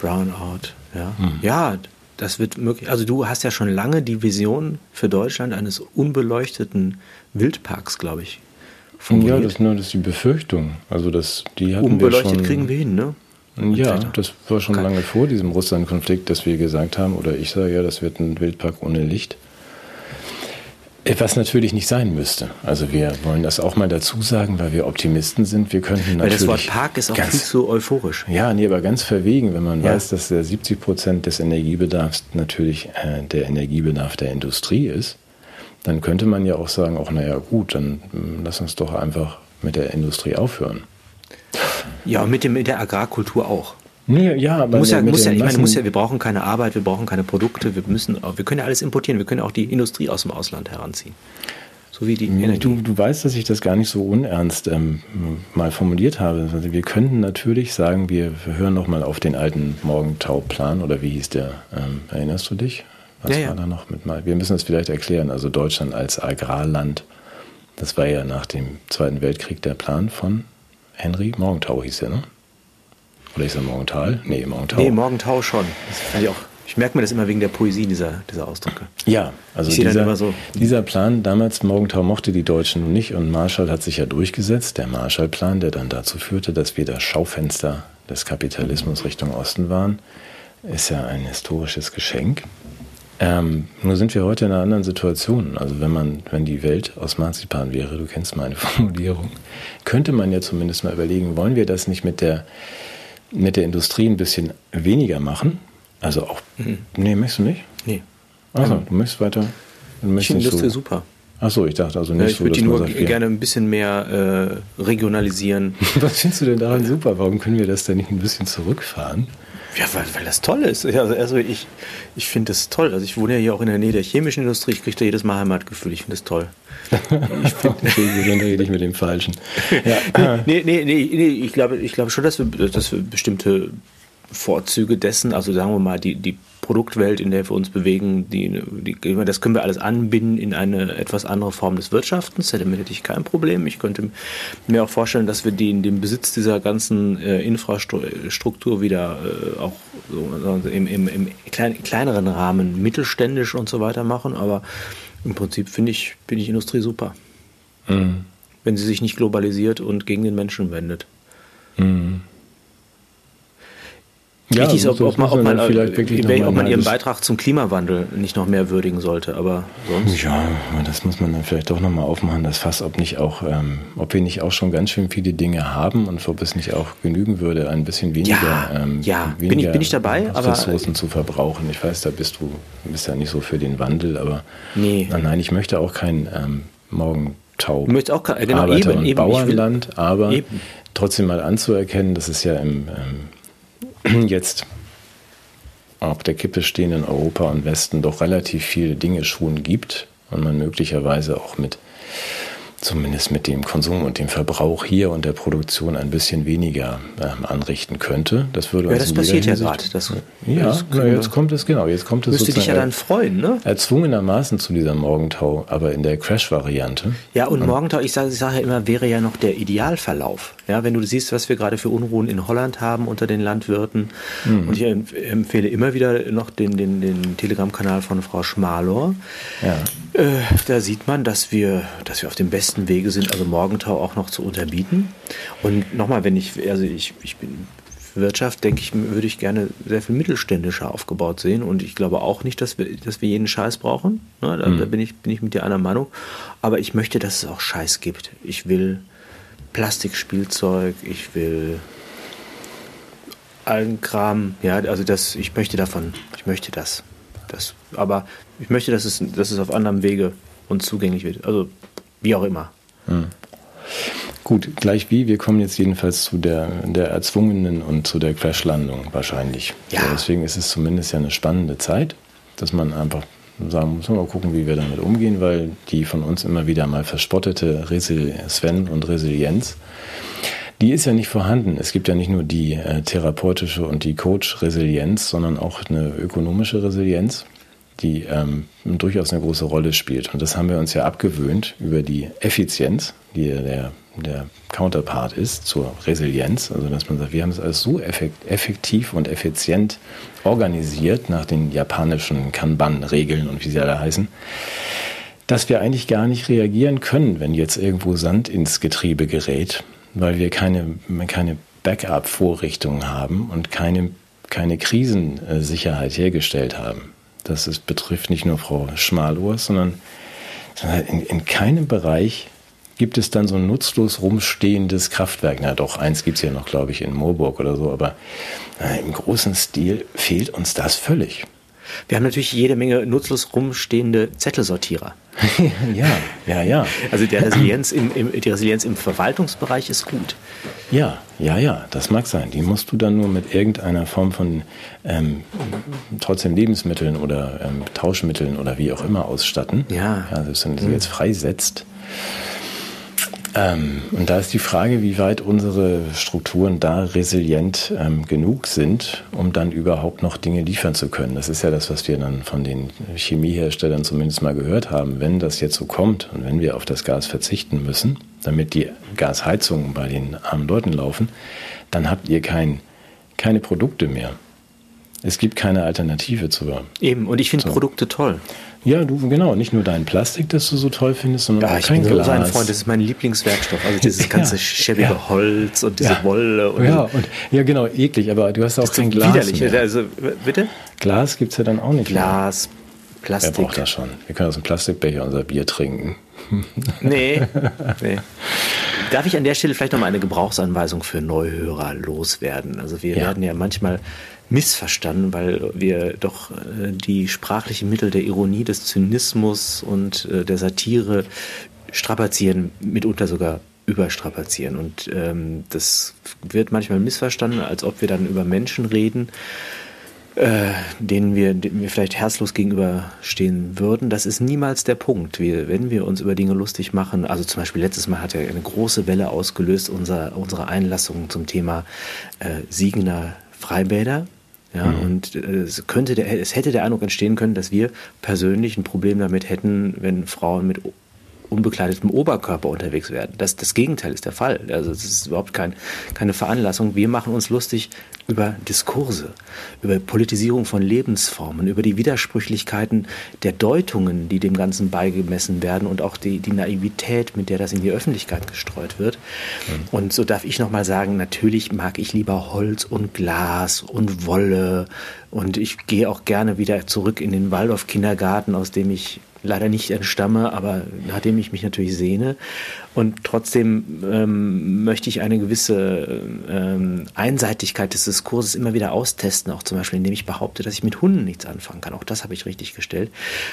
Brownout. Ja. Hm. Ja, das wird möglich. Also du hast ja schon lange die Vision für Deutschland eines unbeleuchteten Wildparks, glaube ich, ja, das, nur, das ist die Befürchtung. Also das, die hatten Unbeleuchtet wir schon, kriegen wir hin, ne? Ja, das war schon lange vor diesem Russland-Konflikt, dass wir gesagt haben, oder ich sage ja, das wird ein Wildpark ohne Licht. Äh, was natürlich nicht sein müsste. Also wir wollen das auch mal dazu sagen, weil wir Optimisten sind. Wir könnten natürlich. Weil das Wort Park ist auch ganz, viel zu euphorisch. Ja, nee, aber ganz verwegen, wenn man ja. weiß, dass der 70 Prozent des Energiebedarfs natürlich äh, der Energiebedarf der Industrie ist dann könnte man ja auch sagen, auch naja gut, dann hm, lass uns doch einfach mit der Industrie aufhören. Ja, mit, dem, mit der Agrarkultur auch. Nee, ja, aber muss ja, muss ja, ich meine, muss ja, wir brauchen keine Arbeit, wir brauchen keine Produkte, wir müssen, wir können ja alles importieren, wir können auch die Industrie aus dem Ausland heranziehen. So wie die Energie. Du, du weißt, dass ich das gar nicht so unernst ähm, mal formuliert habe. Also wir könnten natürlich sagen, wir, wir hören nochmal auf den alten Morgentauplan oder wie hieß der? Ähm, erinnerst du dich? Was ja, war ja. da noch mit mal? Wir müssen das vielleicht erklären. Also Deutschland als Agrarland, das war ja nach dem Zweiten Weltkrieg der Plan von Henry Morgenthau hieß er, ne? Oder ist er Morgenthal? Nee, Morgenthau. Nee, Morgenthau schon. Das ich auch. Ich merke mir das immer wegen der Poesie dieser, dieser Ausdrücke. Ja, also dieser, so. dieser Plan, damals Morgenthau mochte die Deutschen nun nicht und Marshall hat sich ja durchgesetzt, der Marshallplan, der dann dazu führte, dass wir das Schaufenster des Kapitalismus Richtung Osten waren, ist ja ein historisches Geschenk. Ähm, nur sind wir heute in einer anderen Situation. Also wenn man, wenn die Welt aus Marzipan wäre, du kennst meine (laughs) Formulierung, könnte man ja zumindest mal überlegen, wollen wir das nicht mit der, mit der Industrie ein bisschen weniger machen? Also auch, mhm. nee, möchtest du nicht? Nee. Also, du möchtest weiter. Du ich finde Industrie so, super. Achso, ich dachte also nicht ja, ich so. Ich würde die nur sagt, gerne ein bisschen mehr äh, regionalisieren. (laughs) Was findest du denn daran super? Warum können wir das denn nicht ein bisschen zurückfahren? Ja, weil, weil das toll ist. Also, also ich, ich finde das toll. Also ich wohne ja hier auch in der Nähe der chemischen Industrie. Ich kriege da jedes Mal Heimatgefühl. Ich finde das toll. Ich finde, rede ich mit dem Falschen. Ja. Nee, nee, nee, nee, ich glaube, ich glaube schon, dass wir, dass wir bestimmte Vorzüge dessen, also sagen wir mal, die, die Produktwelt, in der wir uns bewegen, die, die, das können wir alles anbinden in eine etwas andere Form des Wirtschaftens. Damit hätte ich kein Problem. Ich könnte mir auch vorstellen, dass wir den, den Besitz dieser ganzen äh, Infrastruktur wieder äh, auch so, im, im, im klein, kleineren Rahmen mittelständisch und so weiter machen. Aber im Prinzip finde ich, finde ich Industrie super. Mhm. Wenn sie sich nicht globalisiert und gegen den Menschen wendet. Mhm. Ja, Wichtig ist, ob, ob, man, ob man, vielleicht wirklich ob man ihren Beitrag zum Klimawandel nicht noch mehr würdigen sollte, aber sonst. Ja, das muss man dann vielleicht doch nochmal aufmachen, das Fass, ob nicht auch, ähm, ob wir nicht auch schon ganz schön viele Dinge haben und ob es nicht auch genügen würde, ein bisschen weniger, ja, ähm, ja. Weniger bin, ich, bin ich dabei, Ressourcen aber, zu verbrauchen. Ich weiß, da bist du bist ja nicht so für den Wandel, aber nee. nein, ich möchte auch kein ähm, Morgentau. Du möchtest auch genau, Arbeiter eben, und eben, Bauernland, aber eben. trotzdem mal anzuerkennen, dass es ja im ähm, (clears throat) jetzt auf der Kippe stehen in Europa und Westen doch relativ viele Dinge schon gibt und man möglicherweise auch mit zumindest mit dem Konsum und dem Verbrauch hier und der Produktion ein bisschen weniger ähm, anrichten könnte. Das würde ja, uns das in passiert ja gerade. Ja, na, jetzt kommt es genau. Jetzt kommt es Müsste dich ja dann freuen, ne? erzwungenermaßen zu dieser Morgentau, aber in der Crash-Variante. Ja, und Morgentau, ich sage, ich sage ja immer, wäre ja noch der Idealverlauf. Ja, wenn du siehst, was wir gerade für Unruhen in Holland haben unter den Landwirten. Und ich empf- empfehle immer wieder noch den, den, den Telegram-Kanal von Frau Schmalor. Ja. Äh, da sieht man, dass wir, dass wir auf dem besten Wege sind, also Morgentau auch noch zu unterbieten. Und nochmal, wenn ich, also ich, ich bin Wirtschaft, denke ich, würde ich gerne sehr viel mittelständischer aufgebaut sehen. Und ich glaube auch nicht, dass wir, dass wir jeden Scheiß brauchen. Ne, da, da bin, ich, bin ich mit dir einer Meinung. Aber ich möchte, dass es auch Scheiß gibt. Ich will Plastikspielzeug, ich will allen Kram, ja, also das, ich möchte davon, ich möchte das. Das aber ich möchte, dass es, dass es auf anderem Wege uns zugänglich wird. Also wie auch immer. Gut, gleich wie, wir kommen jetzt jedenfalls zu der, der erzwungenen und zu der Crashlandung wahrscheinlich. Ja. So, deswegen ist es zumindest ja eine spannende Zeit, dass man einfach sagen muss, mal gucken, wie wir damit umgehen, weil die von uns immer wieder mal verspottete Resil Sven und Resilienz, die ist ja nicht vorhanden. Es gibt ja nicht nur die äh, therapeutische und die Coach-Resilienz, sondern auch eine ökonomische Resilienz, die ähm, durchaus eine große Rolle spielt. Und das haben wir uns ja abgewöhnt über die Effizienz, die der, der Counterpart ist zur Resilienz. Also dass man sagt, wir haben es alles so effekt, effektiv und effizient organisiert nach den japanischen Kanban-Regeln und wie sie alle heißen, dass wir eigentlich gar nicht reagieren können, wenn jetzt irgendwo Sand ins Getriebe gerät, weil wir keine, keine Backup-Vorrichtung haben und keine, keine Krisensicherheit hergestellt haben. Das ist, betrifft nicht nur Frau Schmalohr, sondern, in, in keinem Bereich gibt es dann so ein nutzlos rumstehendes Kraftwerk. Na doch, eins gibt es ja noch, glaube ich, in Moorburg oder so, aber äh, im großen Stil fehlt uns das völlig. Wir haben natürlich jede Menge nutzlos rumstehende Zettelsortierer. (laughs) ja, ja, ja. Also der Resilienz im, im, die Resilienz im Verwaltungsbereich ist gut. Ja, ja, ja, das mag sein. Die musst du dann nur mit irgendeiner Form von ähm, trotzdem Lebensmitteln oder ähm, Tauschmitteln oder wie auch immer ausstatten. Ja. ja selbst wenn du sie jetzt freisetzt. Ähm, und da ist die Frage, wie weit unsere Strukturen da resilient ähm, genug sind, um dann überhaupt noch Dinge liefern zu können. Das ist ja das, was wir dann von den Chemieherstellern zumindest mal gehört haben. Wenn das jetzt so kommt und wenn wir auf das Gas verzichten müssen, damit die Gasheizungen bei den armen Leuten laufen, dann habt ihr kein, keine Produkte mehr. Es gibt keine Alternative zur. Eben, und ich finde So. Produkte toll. Ja, du, genau, nicht nur dein Plastik, das du so toll findest, sondern Ja, auch ich kein bin so ein Freund, das ist mein Lieblingswerkstoff. Also dieses (laughs) ganze Ja, schäbige ja. Holz und diese Ja. Wolle. Und ja, und, ja, genau, eklig, aber du hast auch das kein ist Glas widerlich. mehr. Also, bitte? Glas gibt es ja dann auch nicht Glas, mehr. Wer Plastik. braucht das schon? Wir können aus dem Plastikbecher unser Bier trinken. (laughs) Nee, nee. Darf ich an der Stelle vielleicht noch mal eine Gebrauchsanweisung für Neuhörer loswerden? Also wir werden ja manchmal missverstanden, weil wir doch äh, die sprachlichen Mittel der Ironie, des Zynismus und äh, der Satire strapazieren, mitunter sogar überstrapazieren. Und ähm, das wird manchmal missverstanden, als ob wir dann über Menschen reden, äh, denen wir, denen wir vielleicht herzlos gegenüberstehen würden. Das ist niemals der Punkt. Wir, wenn wir uns über Dinge lustig machen, also zum Beispiel letztes Mal hat ja eine große Welle ausgelöst, unser, unsere Einlassung zum Thema äh, Siegener Freibäder. Ja, und äh, es könnte der, es hätte der Eindruck entstehen können, dass wir persönlich ein Problem damit hätten, wenn Frauen mit unbekleidetem Oberkörper unterwegs werden. Das, das Gegenteil ist der Fall. Also es ist überhaupt kein, keine Veranlassung. Wir machen uns lustig über Diskurse, über Politisierung von Lebensformen, über die Widersprüchlichkeiten der Deutungen, die dem Ganzen beigemessen werden und auch die, die Naivität, mit der das in die Öffentlichkeit gestreut wird. Und so darf ich nochmal sagen, natürlich mag ich lieber Holz und Glas und Wolle und ich gehe auch gerne wieder zurück in den Waldorf-Kindergarten, aus dem ich leider nicht entstamme, aber nachdem ich mich natürlich sehne. Und trotzdem ähm, möchte ich eine gewisse ähm, Einseitigkeit des Diskurses immer wieder austesten, auch zum Beispiel, indem ich behaupte, dass ich mit Hunden nichts anfangen kann. Auch das habe ich richtig gestellt.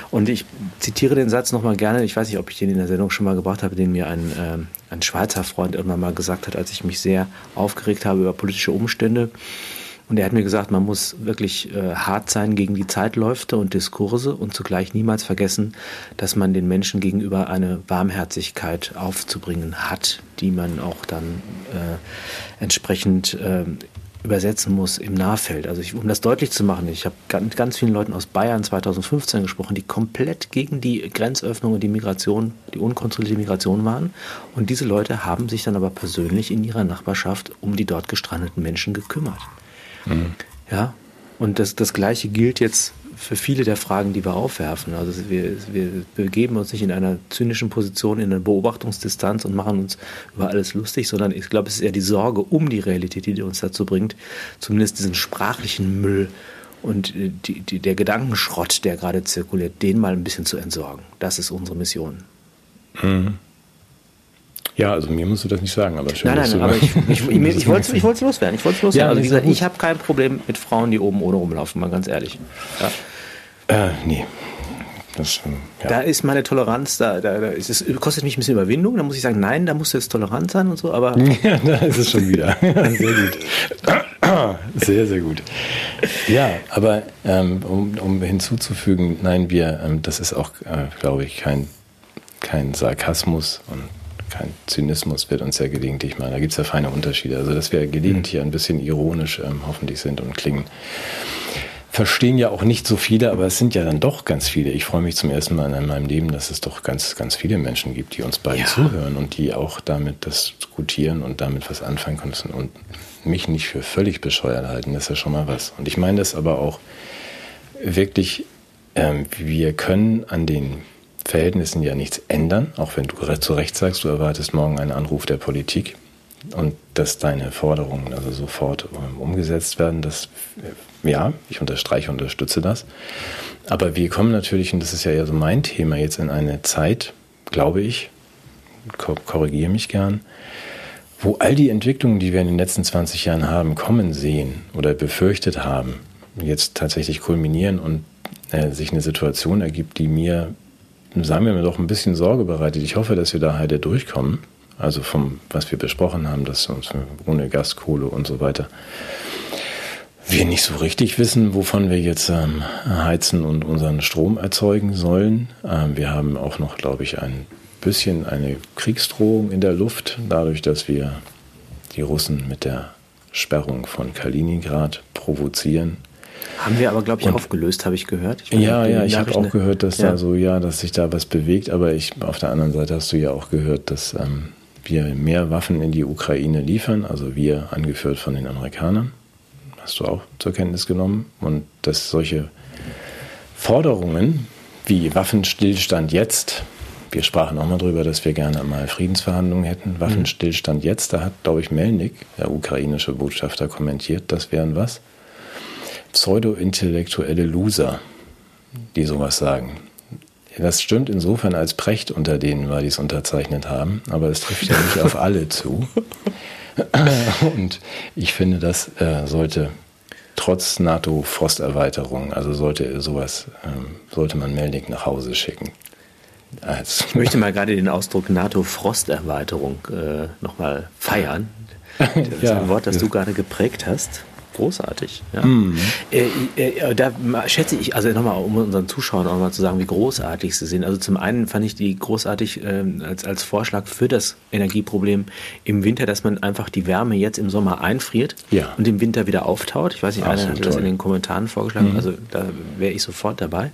Und ich zitiere den Satz nochmal gerne, ich weiß nicht, ob ich den in der Sendung schon mal gebracht habe, den mir ein, ähm, ein Schweizer Freund irgendwann mal gesagt hat, als ich mich sehr aufgeregt habe über politische Umstände. Und er hat mir gesagt, man muss wirklich äh, hart sein gegen die Zeitläufe und Diskurse und zugleich niemals vergessen, dass man den Menschen gegenüber eine Warmherzigkeit aufzubringen hat, die man auch dann äh, entsprechend äh, übersetzen muss im Nahfeld. Also ich, um das deutlich zu machen, ich habe mit ganz vielen Leuten aus Bayern 2015 gesprochen, die komplett gegen die Grenzöffnung und die Migration, die unkontrollierte Migration waren. Und diese Leute haben sich dann aber persönlich in ihrer Nachbarschaft um die dort gestrandeten Menschen gekümmert. Mhm. Ja, und das, das Gleiche gilt jetzt für viele der Fragen, die wir aufwerfen. Also wir, wir begeben uns nicht in einer zynischen Position, in einer Beobachtungsdistanz und machen uns über alles lustig, sondern ich glaube, es ist eher die Sorge um die Realität, die uns dazu bringt, zumindest diesen sprachlichen Müll und die, die, der Gedankenschrott, der gerade zirkuliert, den mal ein bisschen zu entsorgen. Das ist unsere Mission. Mhm. Ja, also mir musst du das nicht sagen, aber schön. Nein, nein, aber ich, ich, ich, (laughs) ich wollte es loswerden. Ich wollte loswerden. Ja, also wie gesagt, ich habe kein Problem mit Frauen, die oben ohne rumlaufen, mal ganz ehrlich. Ja. Äh, nee. Das, ja. Da ist meine Toleranz, da, da, da ist es kostet mich ein bisschen Überwindung, da muss ich sagen, nein, da musst du jetzt tolerant sein und so, aber. (laughs) Ja, da ist es schon wieder. (laughs) sehr gut. Sehr, sehr gut. Ja, aber ähm, um, um hinzuzufügen, nein, wir, ähm, das ist auch, äh, glaube ich, kein, kein Sarkasmus und kein Zynismus wird uns ja gelegentlich mal. Da gibt es ja feine Unterschiede. Also, dass wir gelegentlich ein bisschen ironisch ähm, hoffentlich sind und klingen. Verstehen ja auch nicht so viele, aber es sind ja dann doch ganz viele. Ich freue mich zum ersten Mal in meinem Leben, dass es doch ganz, ganz viele Menschen gibt, die uns beiden ja. zuhören und die auch damit das diskutieren und damit was anfangen können und mich nicht für völlig bescheuert halten. Das ist ja schon mal was. Und ich meine das aber auch wirklich, ähm, wir können an den Verhältnissen ja nichts ändern, auch wenn du zu Recht sagst, du erwartest morgen einen Anruf der Politik und dass deine Forderungen also sofort ähm, umgesetzt werden, das äh, ja, ich unterstreiche, unterstütze das. Aber wir kommen natürlich, und das ist ja eher so mein Thema, jetzt in eine Zeit, glaube ich, korrigiere mich gern, wo all die Entwicklungen, die wir in den letzten 20 Jahren haben, kommen sehen oder befürchtet haben, jetzt tatsächlich kulminieren und äh, sich eine Situation ergibt, die mir sagen wir mir doch ein bisschen Sorge bereitet. Ich hoffe, dass wir da heute durchkommen. Also vom, was wir besprochen haben, dass uns ohne Gaskohle und so weiter wir nicht so richtig wissen, wovon wir jetzt ähm, heizen und unseren Strom erzeugen sollen. Ähm, wir haben auch noch, glaube ich, ein bisschen eine Kriegsdrohung in der Luft, dadurch, dass wir die Russen mit der Sperrung von Kaliningrad provozieren. Haben wir aber, glaube ich, und, aufgelöst, habe ich gehört. Ich ja, ja, ich habe auch gehört, dass ja. da so, ja, dass sich da was bewegt, aber ich, auf der anderen Seite hast du ja auch gehört, dass ähm, wir mehr Waffen in die Ukraine liefern, also wir angeführt von den Amerikanern. Hast du auch zur Kenntnis genommen. Und dass solche Forderungen wie Waffenstillstand jetzt, wir sprachen auch mal darüber, dass wir gerne mal Friedensverhandlungen hätten. Waffenstillstand jetzt, da hat, glaube ich, Melnik, der ukrainische Botschafter, kommentiert, das wären was? Pseudo-intellektuelle Loser, die sowas sagen. Das stimmt insofern als Precht unter denen war, die es unterzeichnet haben, aber es trifft ja nicht auf alle zu. (laughs) Und ich finde, das äh, sollte trotz NATO-Frosterweiterung, also sollte sowas, ähm, sollte man Melnik nach Hause schicken. Als ich möchte mal gerade den Ausdruck NATO-Frosterweiterung äh, nochmal feiern. (laughs) Das ist ja, ein Wort, das du gerade geprägt hast großartig. Ja. Mhm. Äh, äh, da schätze ich, also nochmal, um unseren Zuschauern auch mal zu sagen, wie großartig sie sind. Also zum einen fand ich die großartig äh, als, als Vorschlag für das Energieproblem im Winter, dass man einfach die Wärme jetzt im Sommer einfriert ja. und im Winter wieder auftaut. Ich weiß nicht, einer hat das in den Kommentaren vorgeschlagen, mhm. also da wäre ich sofort dabei.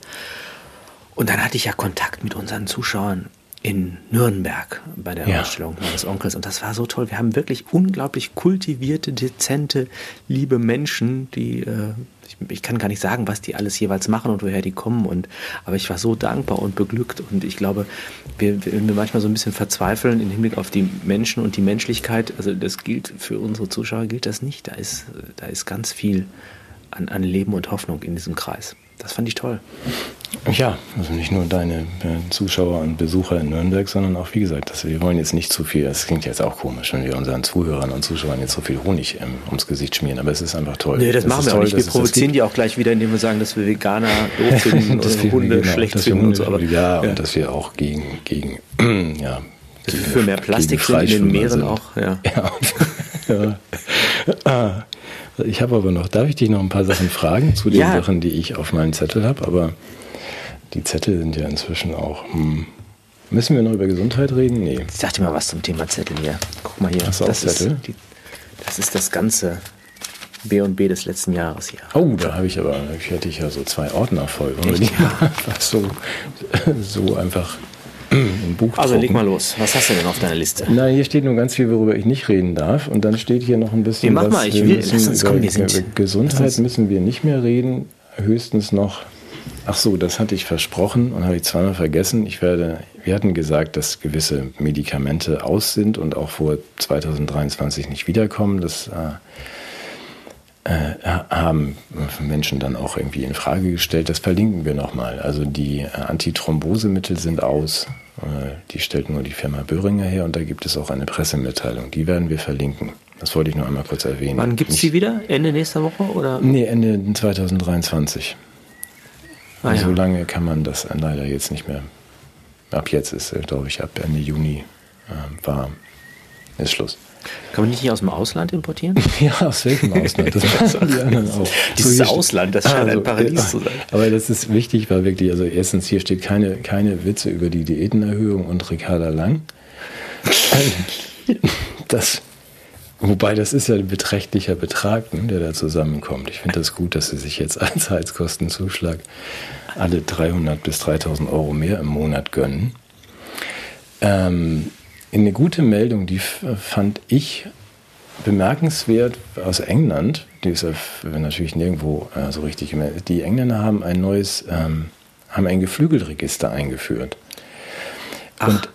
Und dann hatte ich ja Kontakt mit unseren Zuschauern in Nürnberg bei der ja. Ausstellung meines Onkels. Und das war so toll. Wir haben wirklich unglaublich kultivierte, dezente, liebe Menschen, die, äh, ich, ich, kann gar nicht sagen, was die alles jeweils machen und woher die kommen. Und, aber ich war so dankbar und beglückt. Und ich glaube, wir, wenn wir manchmal so ein bisschen verzweifeln im Hinblick auf die Menschen und die Menschlichkeit, also das gilt für unsere Zuschauer, gilt das nicht. Da ist, da ist ganz viel an, an Leben und Hoffnung in diesem Kreis. Das fand ich toll. Ja, also nicht nur deine äh, Zuschauer und Besucher in Nürnberg, sondern auch, wie gesagt, dass wir wollen jetzt nicht zu viel, das klingt jetzt auch komisch, wenn wir unseren Zuhörern und Zuschauern jetzt so viel Honig ähm, ums Gesicht schmieren, aber es ist einfach toll. Nee, das, das machen wir toll, auch nicht. Wir provozieren die auch gleich wieder, indem wir sagen, dass wir Veganer (laughs) doof finden und Hunde genau, schlecht finden und so. Aber, ja, ja, und dass wir auch gegen, gegen (clears throat) ja, gegen, für mehr Plastik sind in den Meeren sind. auch, ja. ja. (laughs) ja. Ich habe aber noch, darf ich dich noch ein paar Sachen fragen zu den Ja. Sachen, die ich auf meinem Zettel habe? Aber die Zettel sind ja inzwischen auch. Hm. Müssen wir noch über Gesundheit reden? Nee. Ich sag dir mal was zum Thema Zettel hier. Guck mal hier. Hast du das, ist Zettel? die, das ist das ganze B und B des letzten Jahres hier. Oh, da habe ich aber, ich hätte ich ja so zwei Ordner voll. (laughs) Einfach so, so einfach im Buch Also leg drucken? mal los. Was hast du denn auf deiner Liste? Na, hier steht nur ganz viel, worüber ich nicht reden darf. Und dann steht hier noch ein bisschen Nee, mach was. mal, ich wir will- müssen lass uns über, kommen, wir sind- Gesundheit müssen wir nicht mehr reden. Höchstens noch. Ach so, das hatte ich versprochen und habe ich zweimal vergessen. Ich werde, wir hatten gesagt, dass gewisse Medikamente aus sind und auch vor 2023 nicht wiederkommen. Das äh, äh, haben Menschen dann auch irgendwie in Frage gestellt. Das verlinken wir nochmal. Also die äh, Antithrombosemittel sind aus. Äh, Die stellt nur die Firma Böhringer her und da gibt es auch eine Pressemitteilung. Die werden wir verlinken. Das wollte ich nur einmal kurz erwähnen. Wann gibt es die wieder? Ende nächster Woche? Oder? Nee, Ende 2023. Ah, ja. So lange kann man das leider jetzt nicht mehr. Ab jetzt ist, äh, glaube ich, ab Ende Juni äh, war, ist Schluss. Kann man nicht aus dem Ausland importieren? (laughs) Ja, aus welchem Ausland? Das machen die anderen auch. Dieses hier Ausland, das scheint ein Paradies zu sein. Aber das ist wichtig, weil wirklich, also erstens hier steht keine, keine Witze über die Diätenerhöhung und Ricarda Lang. (laughs) Das, wobei das ist ja ein beträchtlicher Betrag, ne, der da zusammenkommt. Ich finde das gut, dass sie sich jetzt (laughs) als Heizkostenzuschlag alle 300 bis 3000 Euro mehr im Monat gönnen. Ähm, eine gute Meldung, die fand ich bemerkenswert aus England. Die ist natürlich nirgendwo äh, so richtig gemeldet. Die Engländer haben ein neues, ähm, haben ein Geflügelregister eingeführt. Ach,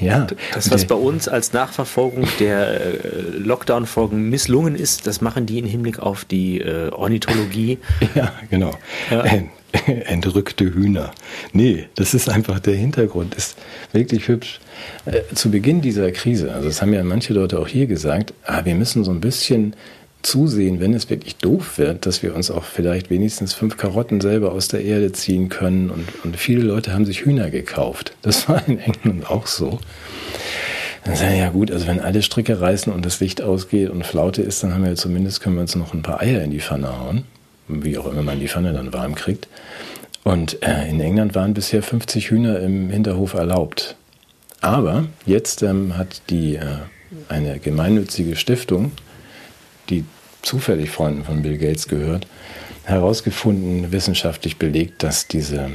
Ja, das, was bei uns als Nachverfolgung der äh, Lockdown-Folgen misslungen ist, das machen die im Hinblick auf die äh, Ornithologie. (laughs) Ja, genau. Ja. Ent- (laughs) Entrückte Hühner. Nee, das ist einfach der Hintergrund, ist wirklich hübsch. Äh, zu Beginn dieser Krise, also das haben ja manche Leute auch hier gesagt, ah, wir müssen so ein bisschen zusehen, wenn es wirklich doof wird, dass wir uns auch vielleicht wenigstens fünf Karotten selber aus der Erde ziehen können. Und, und viele Leute haben sich Hühner gekauft. Das war in England auch so. Dann sagen ja gut, also wenn alle Stricke reißen und das Licht ausgeht und Flaute ist, dann haben wir zumindest, können wir uns noch ein paar Eier in die Pfanne hauen. Wie auch immer man die Pfanne dann warm kriegt. Und äh, in England waren bisher 50 Hühner im Hinterhof erlaubt. Aber jetzt ähm, hat die äh, eine gemeinnützige Stiftung, die zufällig Freunden von Bill Gates gehört, herausgefunden, wissenschaftlich belegt, dass diese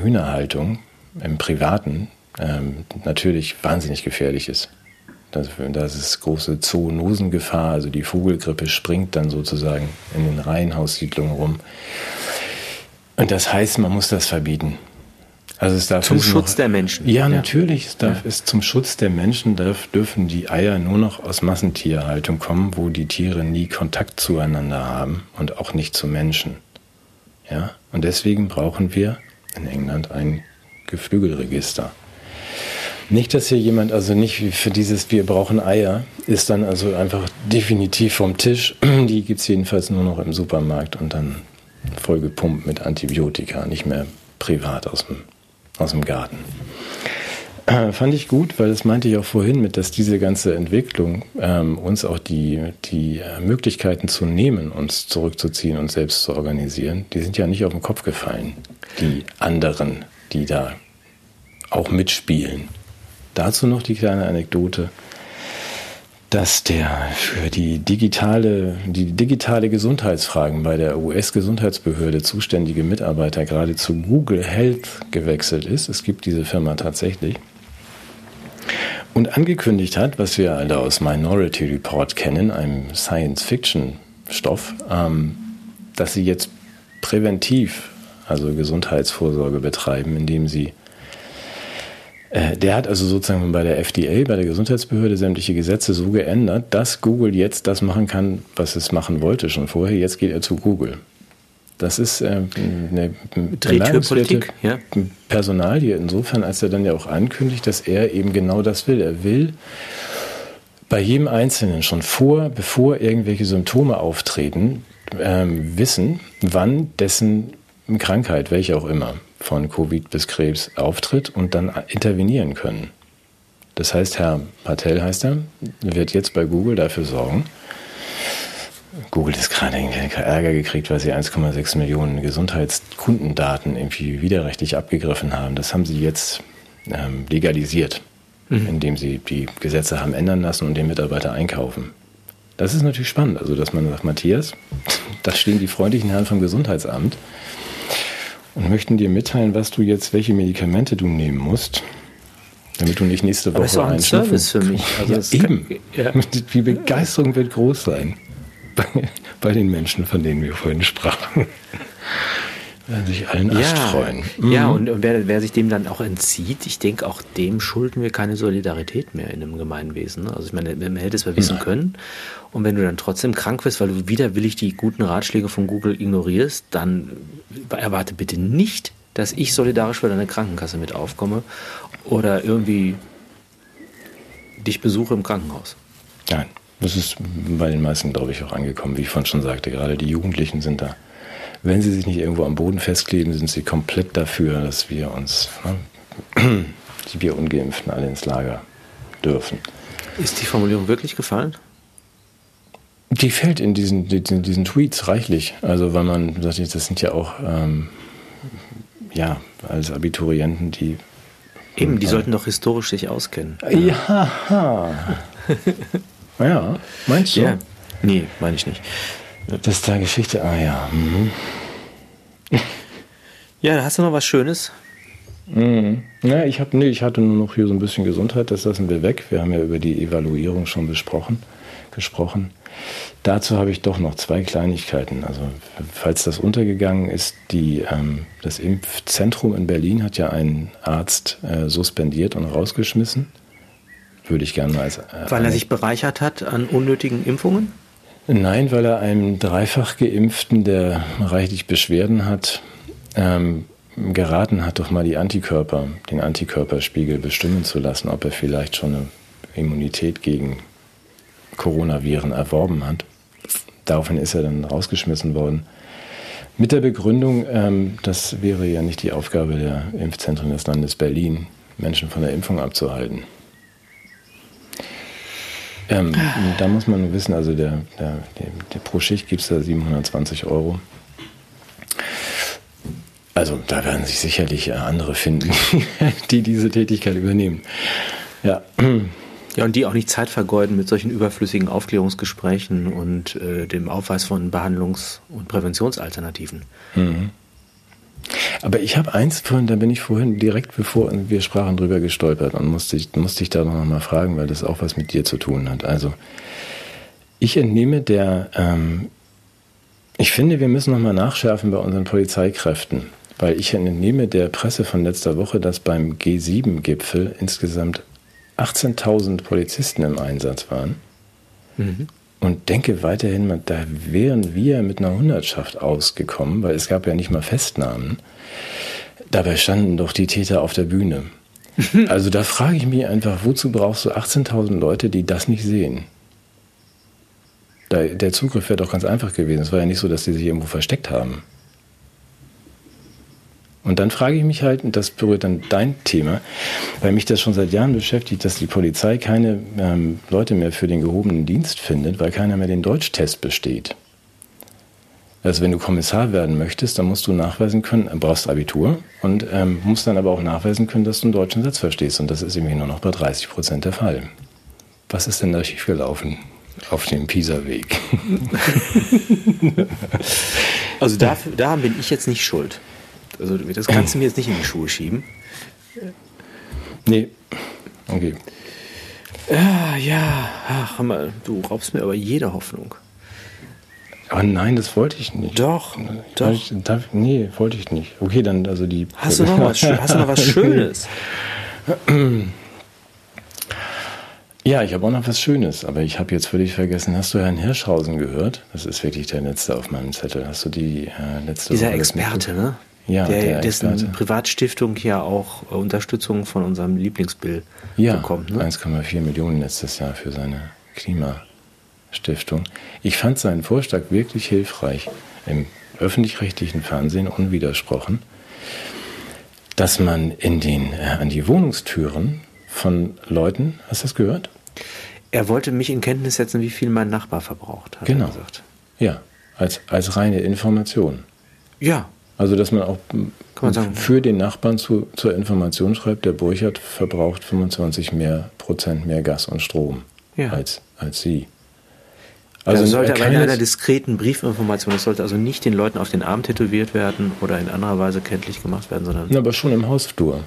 Hühnerhaltung im Privaten ähm, natürlich wahnsinnig gefährlich ist. Das, das ist große Zoonosengefahr, also die Vogelgrippe springt dann sozusagen in den Reihenhaussiedlungen rum. Und das heißt, man muss das verbieten. Also es darf Zum Schutz noch, der Menschen. Ja, natürlich. Es darf es zum Schutz der Menschen darf, dürfen die Eier nur noch aus Massentierhaltung kommen, wo die Tiere nie Kontakt zueinander haben und auch nicht zu Menschen. Ja, und deswegen brauchen wir in England ein Geflügelregister. Nicht, dass hier jemand, also nicht wie für dieses Wir brauchen Eier, ist dann also einfach definitiv vom Tisch. (clears throat) Die gibt es jedenfalls nur noch im Supermarkt und dann vollgepumpt mit Antibiotika, nicht mehr privat aus dem, aus dem Garten. Äh, fand ich gut, weil das meinte ich auch vorhin mit, dass diese ganze Entwicklung ähm, uns auch die, die äh, Möglichkeiten zu nehmen, uns zurückzuziehen und selbst zu organisieren, die sind ja nicht auf den Kopf gefallen. Die anderen, die da auch mitspielen. Dazu noch die kleine Anekdote, dass der für die digitale, die digitale Gesundheitsfragen bei der US-Gesundheitsbehörde zuständige Mitarbeiter gerade zu Google Health gewechselt ist. Es gibt diese Firma tatsächlich. Und angekündigt hat, was wir alle aus Minority Report kennen, einem Science-Fiction-Stoff, ähm, dass sie jetzt präventiv, also Gesundheitsvorsorge betreiben, indem sie der hat also sozusagen bei der FDA, bei der Gesundheitsbehörde, sämtliche Gesetze so geändert, dass Google jetzt das machen kann, was es machen wollte schon vorher. Jetzt geht er zu Google. Das ist äh, eine Drehtürpolitik, ja. Personalie insofern, als er dann ja auch ankündigt, dass er eben genau das will. Er will bei jedem Einzelnen schon vor, bevor irgendwelche Symptome auftreten, ähm, wissen, wann dessen Krankheit, welche auch immer, von Covid bis Krebs auftritt und dann intervenieren können. Das heißt, Herr Patel heißt er, wird jetzt bei Google dafür sorgen, Google ist gerade Ärger gekriegt, weil sie 1,6 Millionen Gesundheitskundendaten irgendwie widerrechtlich abgegriffen haben. Das haben sie jetzt ähm, legalisiert, mhm. indem sie die Gesetze haben ändern lassen und den Mitarbeiter einkaufen. Das ist natürlich spannend, also dass man sagt, Matthias, (laughs) da stehen die freundlichen Herren vom Gesundheitsamt und möchten dir mitteilen, was du jetzt, welche Medikamente du nehmen musst, damit du nicht nächste Woche Aber ist auch ein Service für mich. Also ja, eben. Kann, ja. (laughs) Die Begeisterung wird groß sein bei, bei, den Menschen, von denen wir vorhin sprachen. Werden sich allen Ast ja, freuen. Mhm. Ja, und, und wer, wer, sich dem dann auch entzieht, ich denke, auch dem schulden wir keine Solidarität mehr in einem Gemeinwesen. Ne? Also ich meine, man hätte es mal wissen Nein. können. Und wenn du dann trotzdem krank wirst, weil du widerwillig die guten Ratschläge von Google ignorierst, dann erwarte bitte nicht, dass ich solidarisch für deine Krankenkasse mit aufkomme oder irgendwie dich besuche im Krankenhaus. Nein, das ist bei den meisten, glaube ich, auch angekommen, wie ich vorhin schon sagte. Gerade die Jugendlichen sind da wenn sie sich nicht irgendwo am Boden festkleben, sind sie komplett dafür, dass wir uns, ne, (clears throat) die wir Ungeimpften alle ins Lager dürfen. Ist die Formulierung wirklich gefallen? Die fällt in diesen, in diesen Tweets reichlich. Also, weil man, das sind ja auch, ähm, ja, als Abiturienten, die. Eben, die sollten doch historisch sich auskennen. Ja. (laughs) ja, meinst du? Ja. Nee, meine ich nicht. Das ist da Geschichte, ah ja. Mhm. (laughs) Ja, hast du noch was Schönes? Mhm. Ja, ich, hab, nee, ich hatte nur noch hier so ein bisschen Gesundheit, das lassen wir weg. Wir haben ja über die Evaluierung schon besprochen, gesprochen. Dazu habe ich doch noch zwei Kleinigkeiten. Also, falls das untergegangen ist, die, ähm, das Impfzentrum in Berlin hat ja einen Arzt äh, suspendiert und rausgeschmissen. Würde ich gerne als. Äh, Weil er sich bereichert hat an unnötigen Impfungen? Nein, weil er einem dreifach Geimpften, der reichlich Beschwerden hat, ähm, geraten hat, doch mal die Antikörper, den Antikörperspiegel bestimmen zu lassen, ob er vielleicht schon eine Immunität gegen Coronaviren erworben hat. Daraufhin ist er dann rausgeschmissen worden. Mit der Begründung, ähm, das wäre ja nicht die Aufgabe der Impfzentren des Landes Berlin, Menschen von der Impfung abzuhalten. Ähm, da muss man nur wissen, also der, der, der, pro Schicht gibt es da 720 Euro. Also da werden sich sicherlich äh, andere finden, (laughs) die diese Tätigkeit übernehmen. Ja. Ja, und die auch nicht Zeit vergeuden mit solchen überflüssigen Aufklärungsgesprächen und äh, dem Aufweis von Behandlungs- und Präventionsalternativen. Mhm. Aber ich habe eins vorhin, da bin ich vorhin direkt bevor wir sprachen drüber gestolpert und musste ich, musste ich da noch mal fragen, weil das auch was mit dir zu tun hat. Also ich entnehme der, ähm, ich finde, wir müssen noch mal nachschärfen bei unseren Polizeikräften, weil ich entnehme der Presse von letzter Woche, dass beim G7-Gipfel insgesamt 18.000 Polizisten im Einsatz waren. Mhm und denke weiterhin, da wären wir mit einer Hundertschaft ausgekommen, weil es gab ja nicht mal Festnahmen. Dabei standen doch die Täter auf der Bühne. (laughs) Also da frage ich mich einfach, wozu brauchst du 18.000 Leute, die das nicht sehen? der Zugriff wäre doch ganz einfach gewesen. Es war ja nicht so, dass die sich irgendwo versteckt haben. Und dann frage ich mich halt, und das berührt dann dein Thema, weil mich das schon seit Jahren beschäftigt, dass die Polizei keine ähm, Leute mehr für den gehobenen Dienst findet, weil keiner mehr den Deutschtest besteht. Also wenn du Kommissar werden möchtest, dann musst du nachweisen können, äh, brauchst Abitur und ähm, musst dann aber auch nachweisen können, dass du einen deutschen Satz verstehst. Und das ist irgendwie nur noch bei 30 Prozent der Fall. Was ist denn da schiefgelaufen auf dem Pisa-Weg? (laughs) also da, da bin ich jetzt nicht schuld. Also das kannst du mir jetzt nicht in die Schuhe schieben. Nee. Okay. Ah, ja, ach, mal, du raubst mir aber jede Hoffnung. Aber nein, das wollte ich nicht. Doch, ich, doch. Ich, darf, nee, wollte ich nicht. Okay, dann also die. Hast du noch was, hast du noch was (laughs) Schönes? (clears throat) Ja, ich habe auch noch was Schönes, aber ich habe jetzt völlig vergessen. Hast du Herrn Hirschhausen gehört? Das ist wirklich der letzte auf meinem Zettel. Hast du die äh, letzte Dieser Experte, ne? Ja, der, dessen Privatstiftung ja auch äh, Unterstützung von unserem Lieblingsbill ja, bekommt. Ne? 1,4 Millionen letztes Jahr für seine Klimastiftung. Ich fand seinen Vorschlag wirklich hilfreich im öffentlich-rechtlichen Fernsehen unwidersprochen, dass man in den, äh, an die Wohnungstüren von Leuten, hast du das gehört? Er wollte mich in Kenntnis setzen, wie viel mein Nachbar verbraucht, hat genau. er gesagt. Ja, als, als reine Information. Ja. Also, dass man auch man für den Nachbarn zu, zur Information schreibt, der Burchard verbraucht 25 mehr Prozent mehr Gas und Strom ja. als, als Sie. Also das sollte aber in einer diskreten Briefinformation, das sollte also nicht den Leuten auf den Arm tätowiert werden oder in anderer Weise kenntlich gemacht werden, sondern. Ja, aber schon im Hausflur.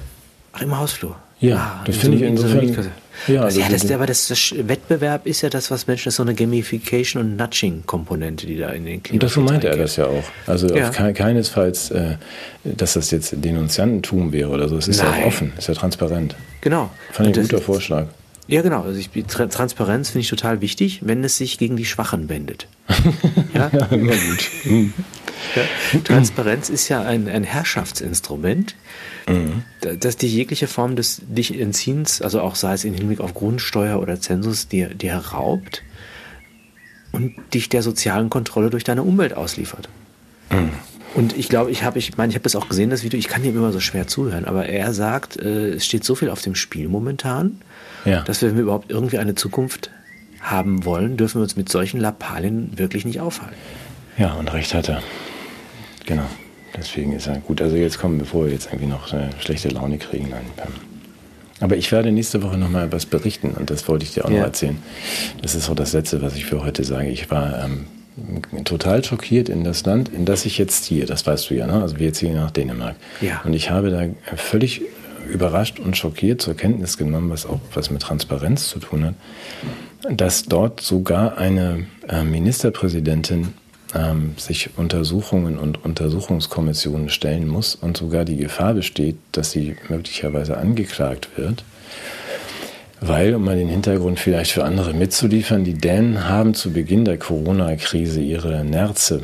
Ach, im Hausflur. Ja, ah, das finde ich insofern. Ja, also ja das, aber das, das, Wettbewerb ist ja das, was Menschen, das ist so eine Gamification und Nudging-Komponente, die da in den Klimaschutz Und das so meinte er das ja auch. Also ja. Ke keinesfalls, äh, dass das jetzt Denunziantentum wäre oder so. Es ist Nein. ja offen, es ist ja transparent. Genau. Fand ich ein guter Vorschlag. Ja, genau. Also ich, Transparenz finde ich total wichtig, wenn es sich gegen die Schwachen wendet. (laughs) ja, ja immer gut. Ja, Transparenz ist ja ein, ein Herrschaftsinstrument, mhm. das dir jegliche Form des dich Entziehens, also auch sei es im Hinblick auf Grundsteuer oder Zensus, dir, dir raubt und dich der sozialen Kontrolle durch deine Umwelt ausliefert. Mhm. Und ich glaube, ich habe, ich meine, ich habe das auch gesehen, das Video, ich kann ihm immer so schwer zuhören, aber er sagt, äh, es steht so viel auf dem Spiel momentan, ja. dass wir, wenn wir überhaupt irgendwie eine Zukunft haben wollen, dürfen wir uns mit solchen Lappalien wirklich nicht aufhalten. Ja, und recht hat er. Genau. Deswegen ist er gut. Also jetzt kommen, bevor wir jetzt irgendwie noch eine schlechte Laune kriegen. Nein, aber ich werde nächste Woche noch mal was berichten und das wollte ich dir auch ja. noch erzählen. Das ist auch das Letzte, was ich für heute sage. Ich war ähm, total schockiert in das Land, in das ich jetzt ziehe. Das weißt du ja, ne? Also wir ziehen nach Dänemark. Ja. Und ich habe da völlig überrascht und schockiert zur Kenntnis genommen, was auch was mit Transparenz zu tun hat, dass dort sogar eine äh, Ministerpräsidentin ähm, sich Untersuchungen und Untersuchungskommissionen stellen muss und sogar die Gefahr besteht, dass sie möglicherweise angeklagt wird. Weil, um mal den Hintergrund vielleicht für andere mitzuliefern, die Dänen haben zu Beginn der Corona-Krise ihre Nerze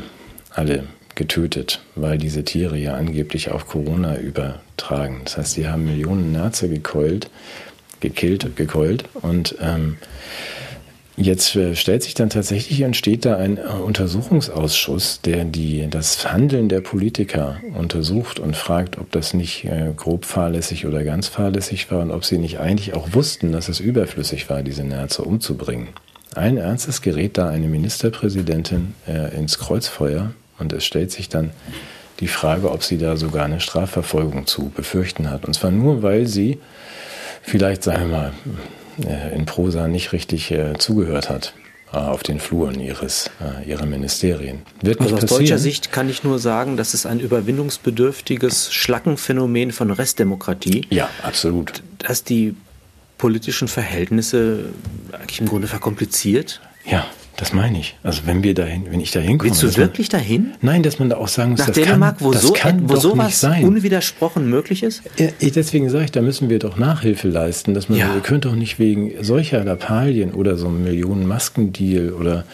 alle getötet, weil diese Tiere ja angeblich auf Corona übertragen. Das heißt, sie haben Millionen Nerze gekeult, gekillt, gekeult und ähm, Jetzt äh, stellt sich dann tatsächlich, entsteht da ein äh, Untersuchungsausschuss, der die, das Handeln der Politiker untersucht und fragt, ob das nicht äh, grob fahrlässig oder ganz fahrlässig war und ob sie nicht eigentlich auch wussten, dass es überflüssig war, diese Nerze umzubringen. Allen Ernstes gerät da eine Ministerpräsidentin ins Kreuzfeuer und es stellt sich dann die Frage, ob sie da sogar eine Strafverfolgung zu befürchten hat. Und zwar nur, weil sie vielleicht, sagen wir mal, in Prosa nicht richtig äh, zugehört hat äh, auf den Fluren ihres, ihrer Ministerien. Wird also aus deutscher Sicht kann ich nur sagen, das ist ein überwindungsbedürftiges Schlackenphänomen von Restdemokratie. Ja, absolut. Dass die politischen Verhältnisse eigentlich im Grunde verkompliziert. Ja. Das meine ich. Also wenn wir dahin, wenn ich da hinkomme. Willst du wirklich man, dahin? Nein, dass man da auch sagen muss, Nach das Dänemark, kann, wo, das so, kann wo sowas unwidersprochen möglich ist? Deswegen sage ich, da müssen wir doch Nachhilfe leisten, dass man, ja. ihr könnt doch nicht wegen solcher Lappalien oder so einem Millionen-Maskendeal oder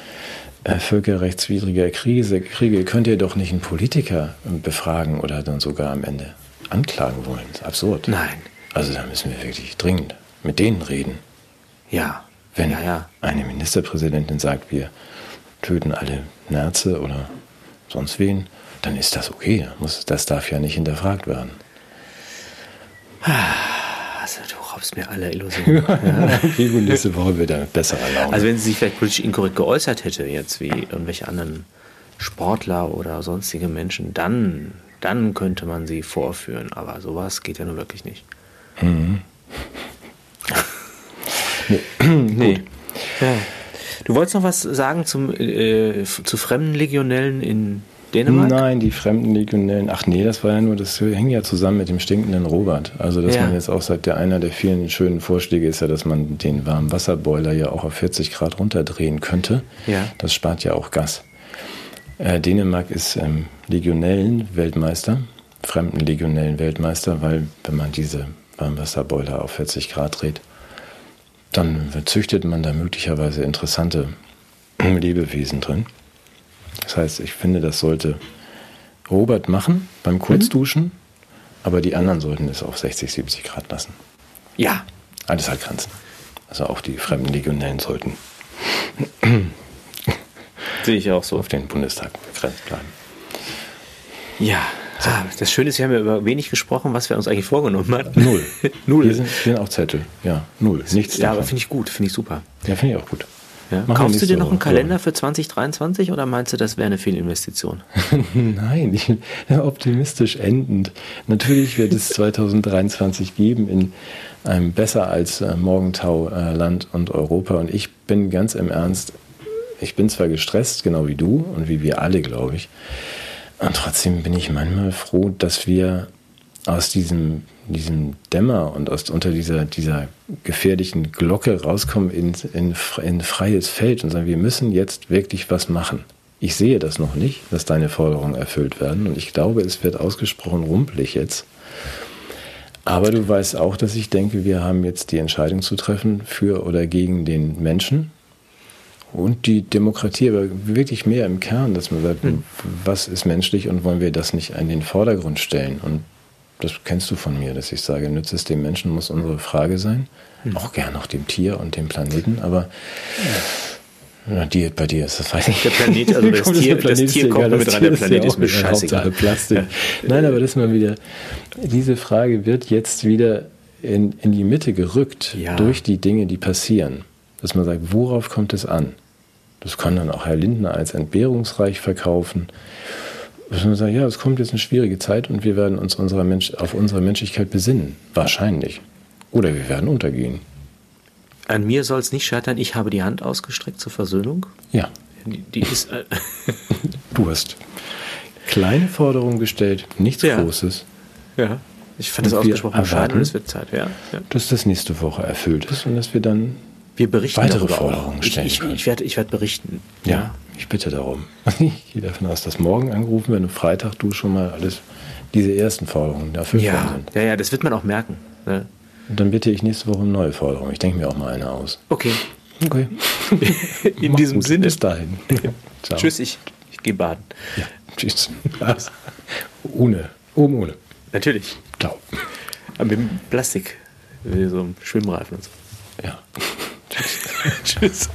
äh, völkerrechtswidriger Krise, Kriege, könnt ihr doch nicht einen Politiker befragen oder dann sogar am Ende anklagen wollen. Das ist absurd. Nein. Also da müssen wir wirklich dringend mit denen reden. Ja. Wenn ja, ja. eine Ministerpräsidentin sagt, wir töten alle Nerze oder sonst wen, dann ist das okay. Das darf ja nicht hinterfragt werden. Also, du raubst mir alle Illusionen. (laughs) ja. okay, gut, nächste Woche wird er besser erlauben. Also wenn sie sich vielleicht politisch inkorrekt geäußert hätte, jetzt wie irgendwelche anderen Sportler oder sonstige Menschen, dann, dann könnte man sie vorführen. Aber sowas geht ja nun wirklich nicht. Mhm. Nee. (clears throat) nee. Ja. Du wolltest noch was sagen zum, äh, zu fremden Legionellen in Dänemark? Nein, die fremden Legionellen. Ach nee, das war ja nur, das hängt ja zusammen mit dem stinkenden Robert. Also, dass ja. man jetzt auch sagt, der einer der vielen schönen Vorschläge ist ja, dass man den warmen Wasserboiler ja auch auf 40 Grad runterdrehen könnte. Ja. Das spart ja auch Gas. Äh, Dänemark ist ähm, Legionellen-Weltmeister, fremden Legionellen-Weltmeister, weil wenn man diese Warmwasserboiler auf 40 Grad dreht, dann züchtet man da möglicherweise interessante Lebewesen drin. Das heißt, ich finde, das sollte Robert machen beim Kurzduschen, mhm. aber die anderen sollten es auf 60, 70 Grad lassen. Ja. Alles hat Grenzen. Also auch die fremden Legionellen sollten Sehe ich auch so. Auf den Bundestag begrenzt bleiben. Ja, Ah, das Schöne ist, wir haben ja über wenig gesprochen, was wir uns eigentlich vorgenommen haben. Null. (laughs) null. Hier sind, hier sind auch Zettel. Ja, null. Nichts Ja, davon. aber finde ich gut, finde ich super. Ja, finde ich auch gut. Ja. Kaufst du dir noch einen Kalender für 2023 oder meinst du, das wäre eine Fehlinvestition? (laughs) Nein, ich, (laughs) optimistisch endend. Natürlich wird es 2023 geben in einem besser als äh, Morgentau äh, Land und Europa. Und ich bin ganz im Ernst, ich bin zwar gestresst, genau wie du und wie wir alle, glaube ich. Und trotzdem bin ich manchmal froh, dass wir aus diesem, diesem Dämmer und aus, unter dieser, dieser gefährlichen Glocke rauskommen in, in, in freies Feld und sagen, wir müssen jetzt wirklich was machen. Ich sehe das noch nicht, dass deine Forderungen erfüllt werden und ich glaube, es wird ausgesprochen rumpelig jetzt. Aber du weißt auch, dass ich denke, wir haben jetzt die Entscheidung zu treffen für oder gegen den Menschen und die Demokratie, aber wirklich mehr im Kern, dass man sagt, hm. was ist menschlich und wollen wir das nicht in den Vordergrund stellen? Und das kennst du von mir, dass ich sage, nützt es dem Menschen, muss unsere Frage sein. Mhm. Auch gern auch dem Tier und dem Planeten, aber ja, die, bei dir ist das weiß ich. Der Planet, also (laughs) das, Tier, das Tier kommt mit rein, der Planet ist, mir scheißegal. Plastik. Ja. (laughs) Nein, aber das mal wieder, diese Frage wird jetzt wieder in, in die Mitte gerückt ja. durch die Dinge, die passieren. Dass man sagt, worauf kommt es an? Das kann dann auch Herr Lindner als entbehrungsreich verkaufen dass man sagt, ja, es kommt jetzt eine schwierige Zeit und wir werden uns unserer Mensch, auf unsere Menschlichkeit besinnen. Wahrscheinlich. Oder wir werden untergehen. An mir soll es nicht scheitern, ich habe die Hand ausgestreckt zur Versöhnung. Ja. Die, die ist. Äh (laughs) du hast kleine Forderungen gestellt, nichts ja. Großes. Ja. Ich fand es ausgesprochen erwarten, es wird Zeit, ja. ja. Dass das nächste Woche erfüllt ist und dass wir dann wir berichten weitere Forderungen stellen. Ich, ich, ich werde ich werd berichten. Ja. ja. Ich bitte darum. (laughs) Ich gehe davon aus, dass morgen angerufen, wenn du Freitag du schon mal alles, diese ersten Forderungen erfüllt ja, sind. Ja, ja, das wird man auch merken. Ne? Und dann bitte ich nächste Woche um neue Forderungen. Ich denke mir auch mal eine aus. Okay. Okay. (laughs) In diesem gut. Sinne. Bis dahin. (laughs) Tschüss, ich, ich gehe baden. Ja, tschüss. ohne. Oben ohne. Natürlich. Ciao. Aber mit Plastik. Wie so ein Schwimmreifen und so. Ja. (laughs) tschüss. tschüss.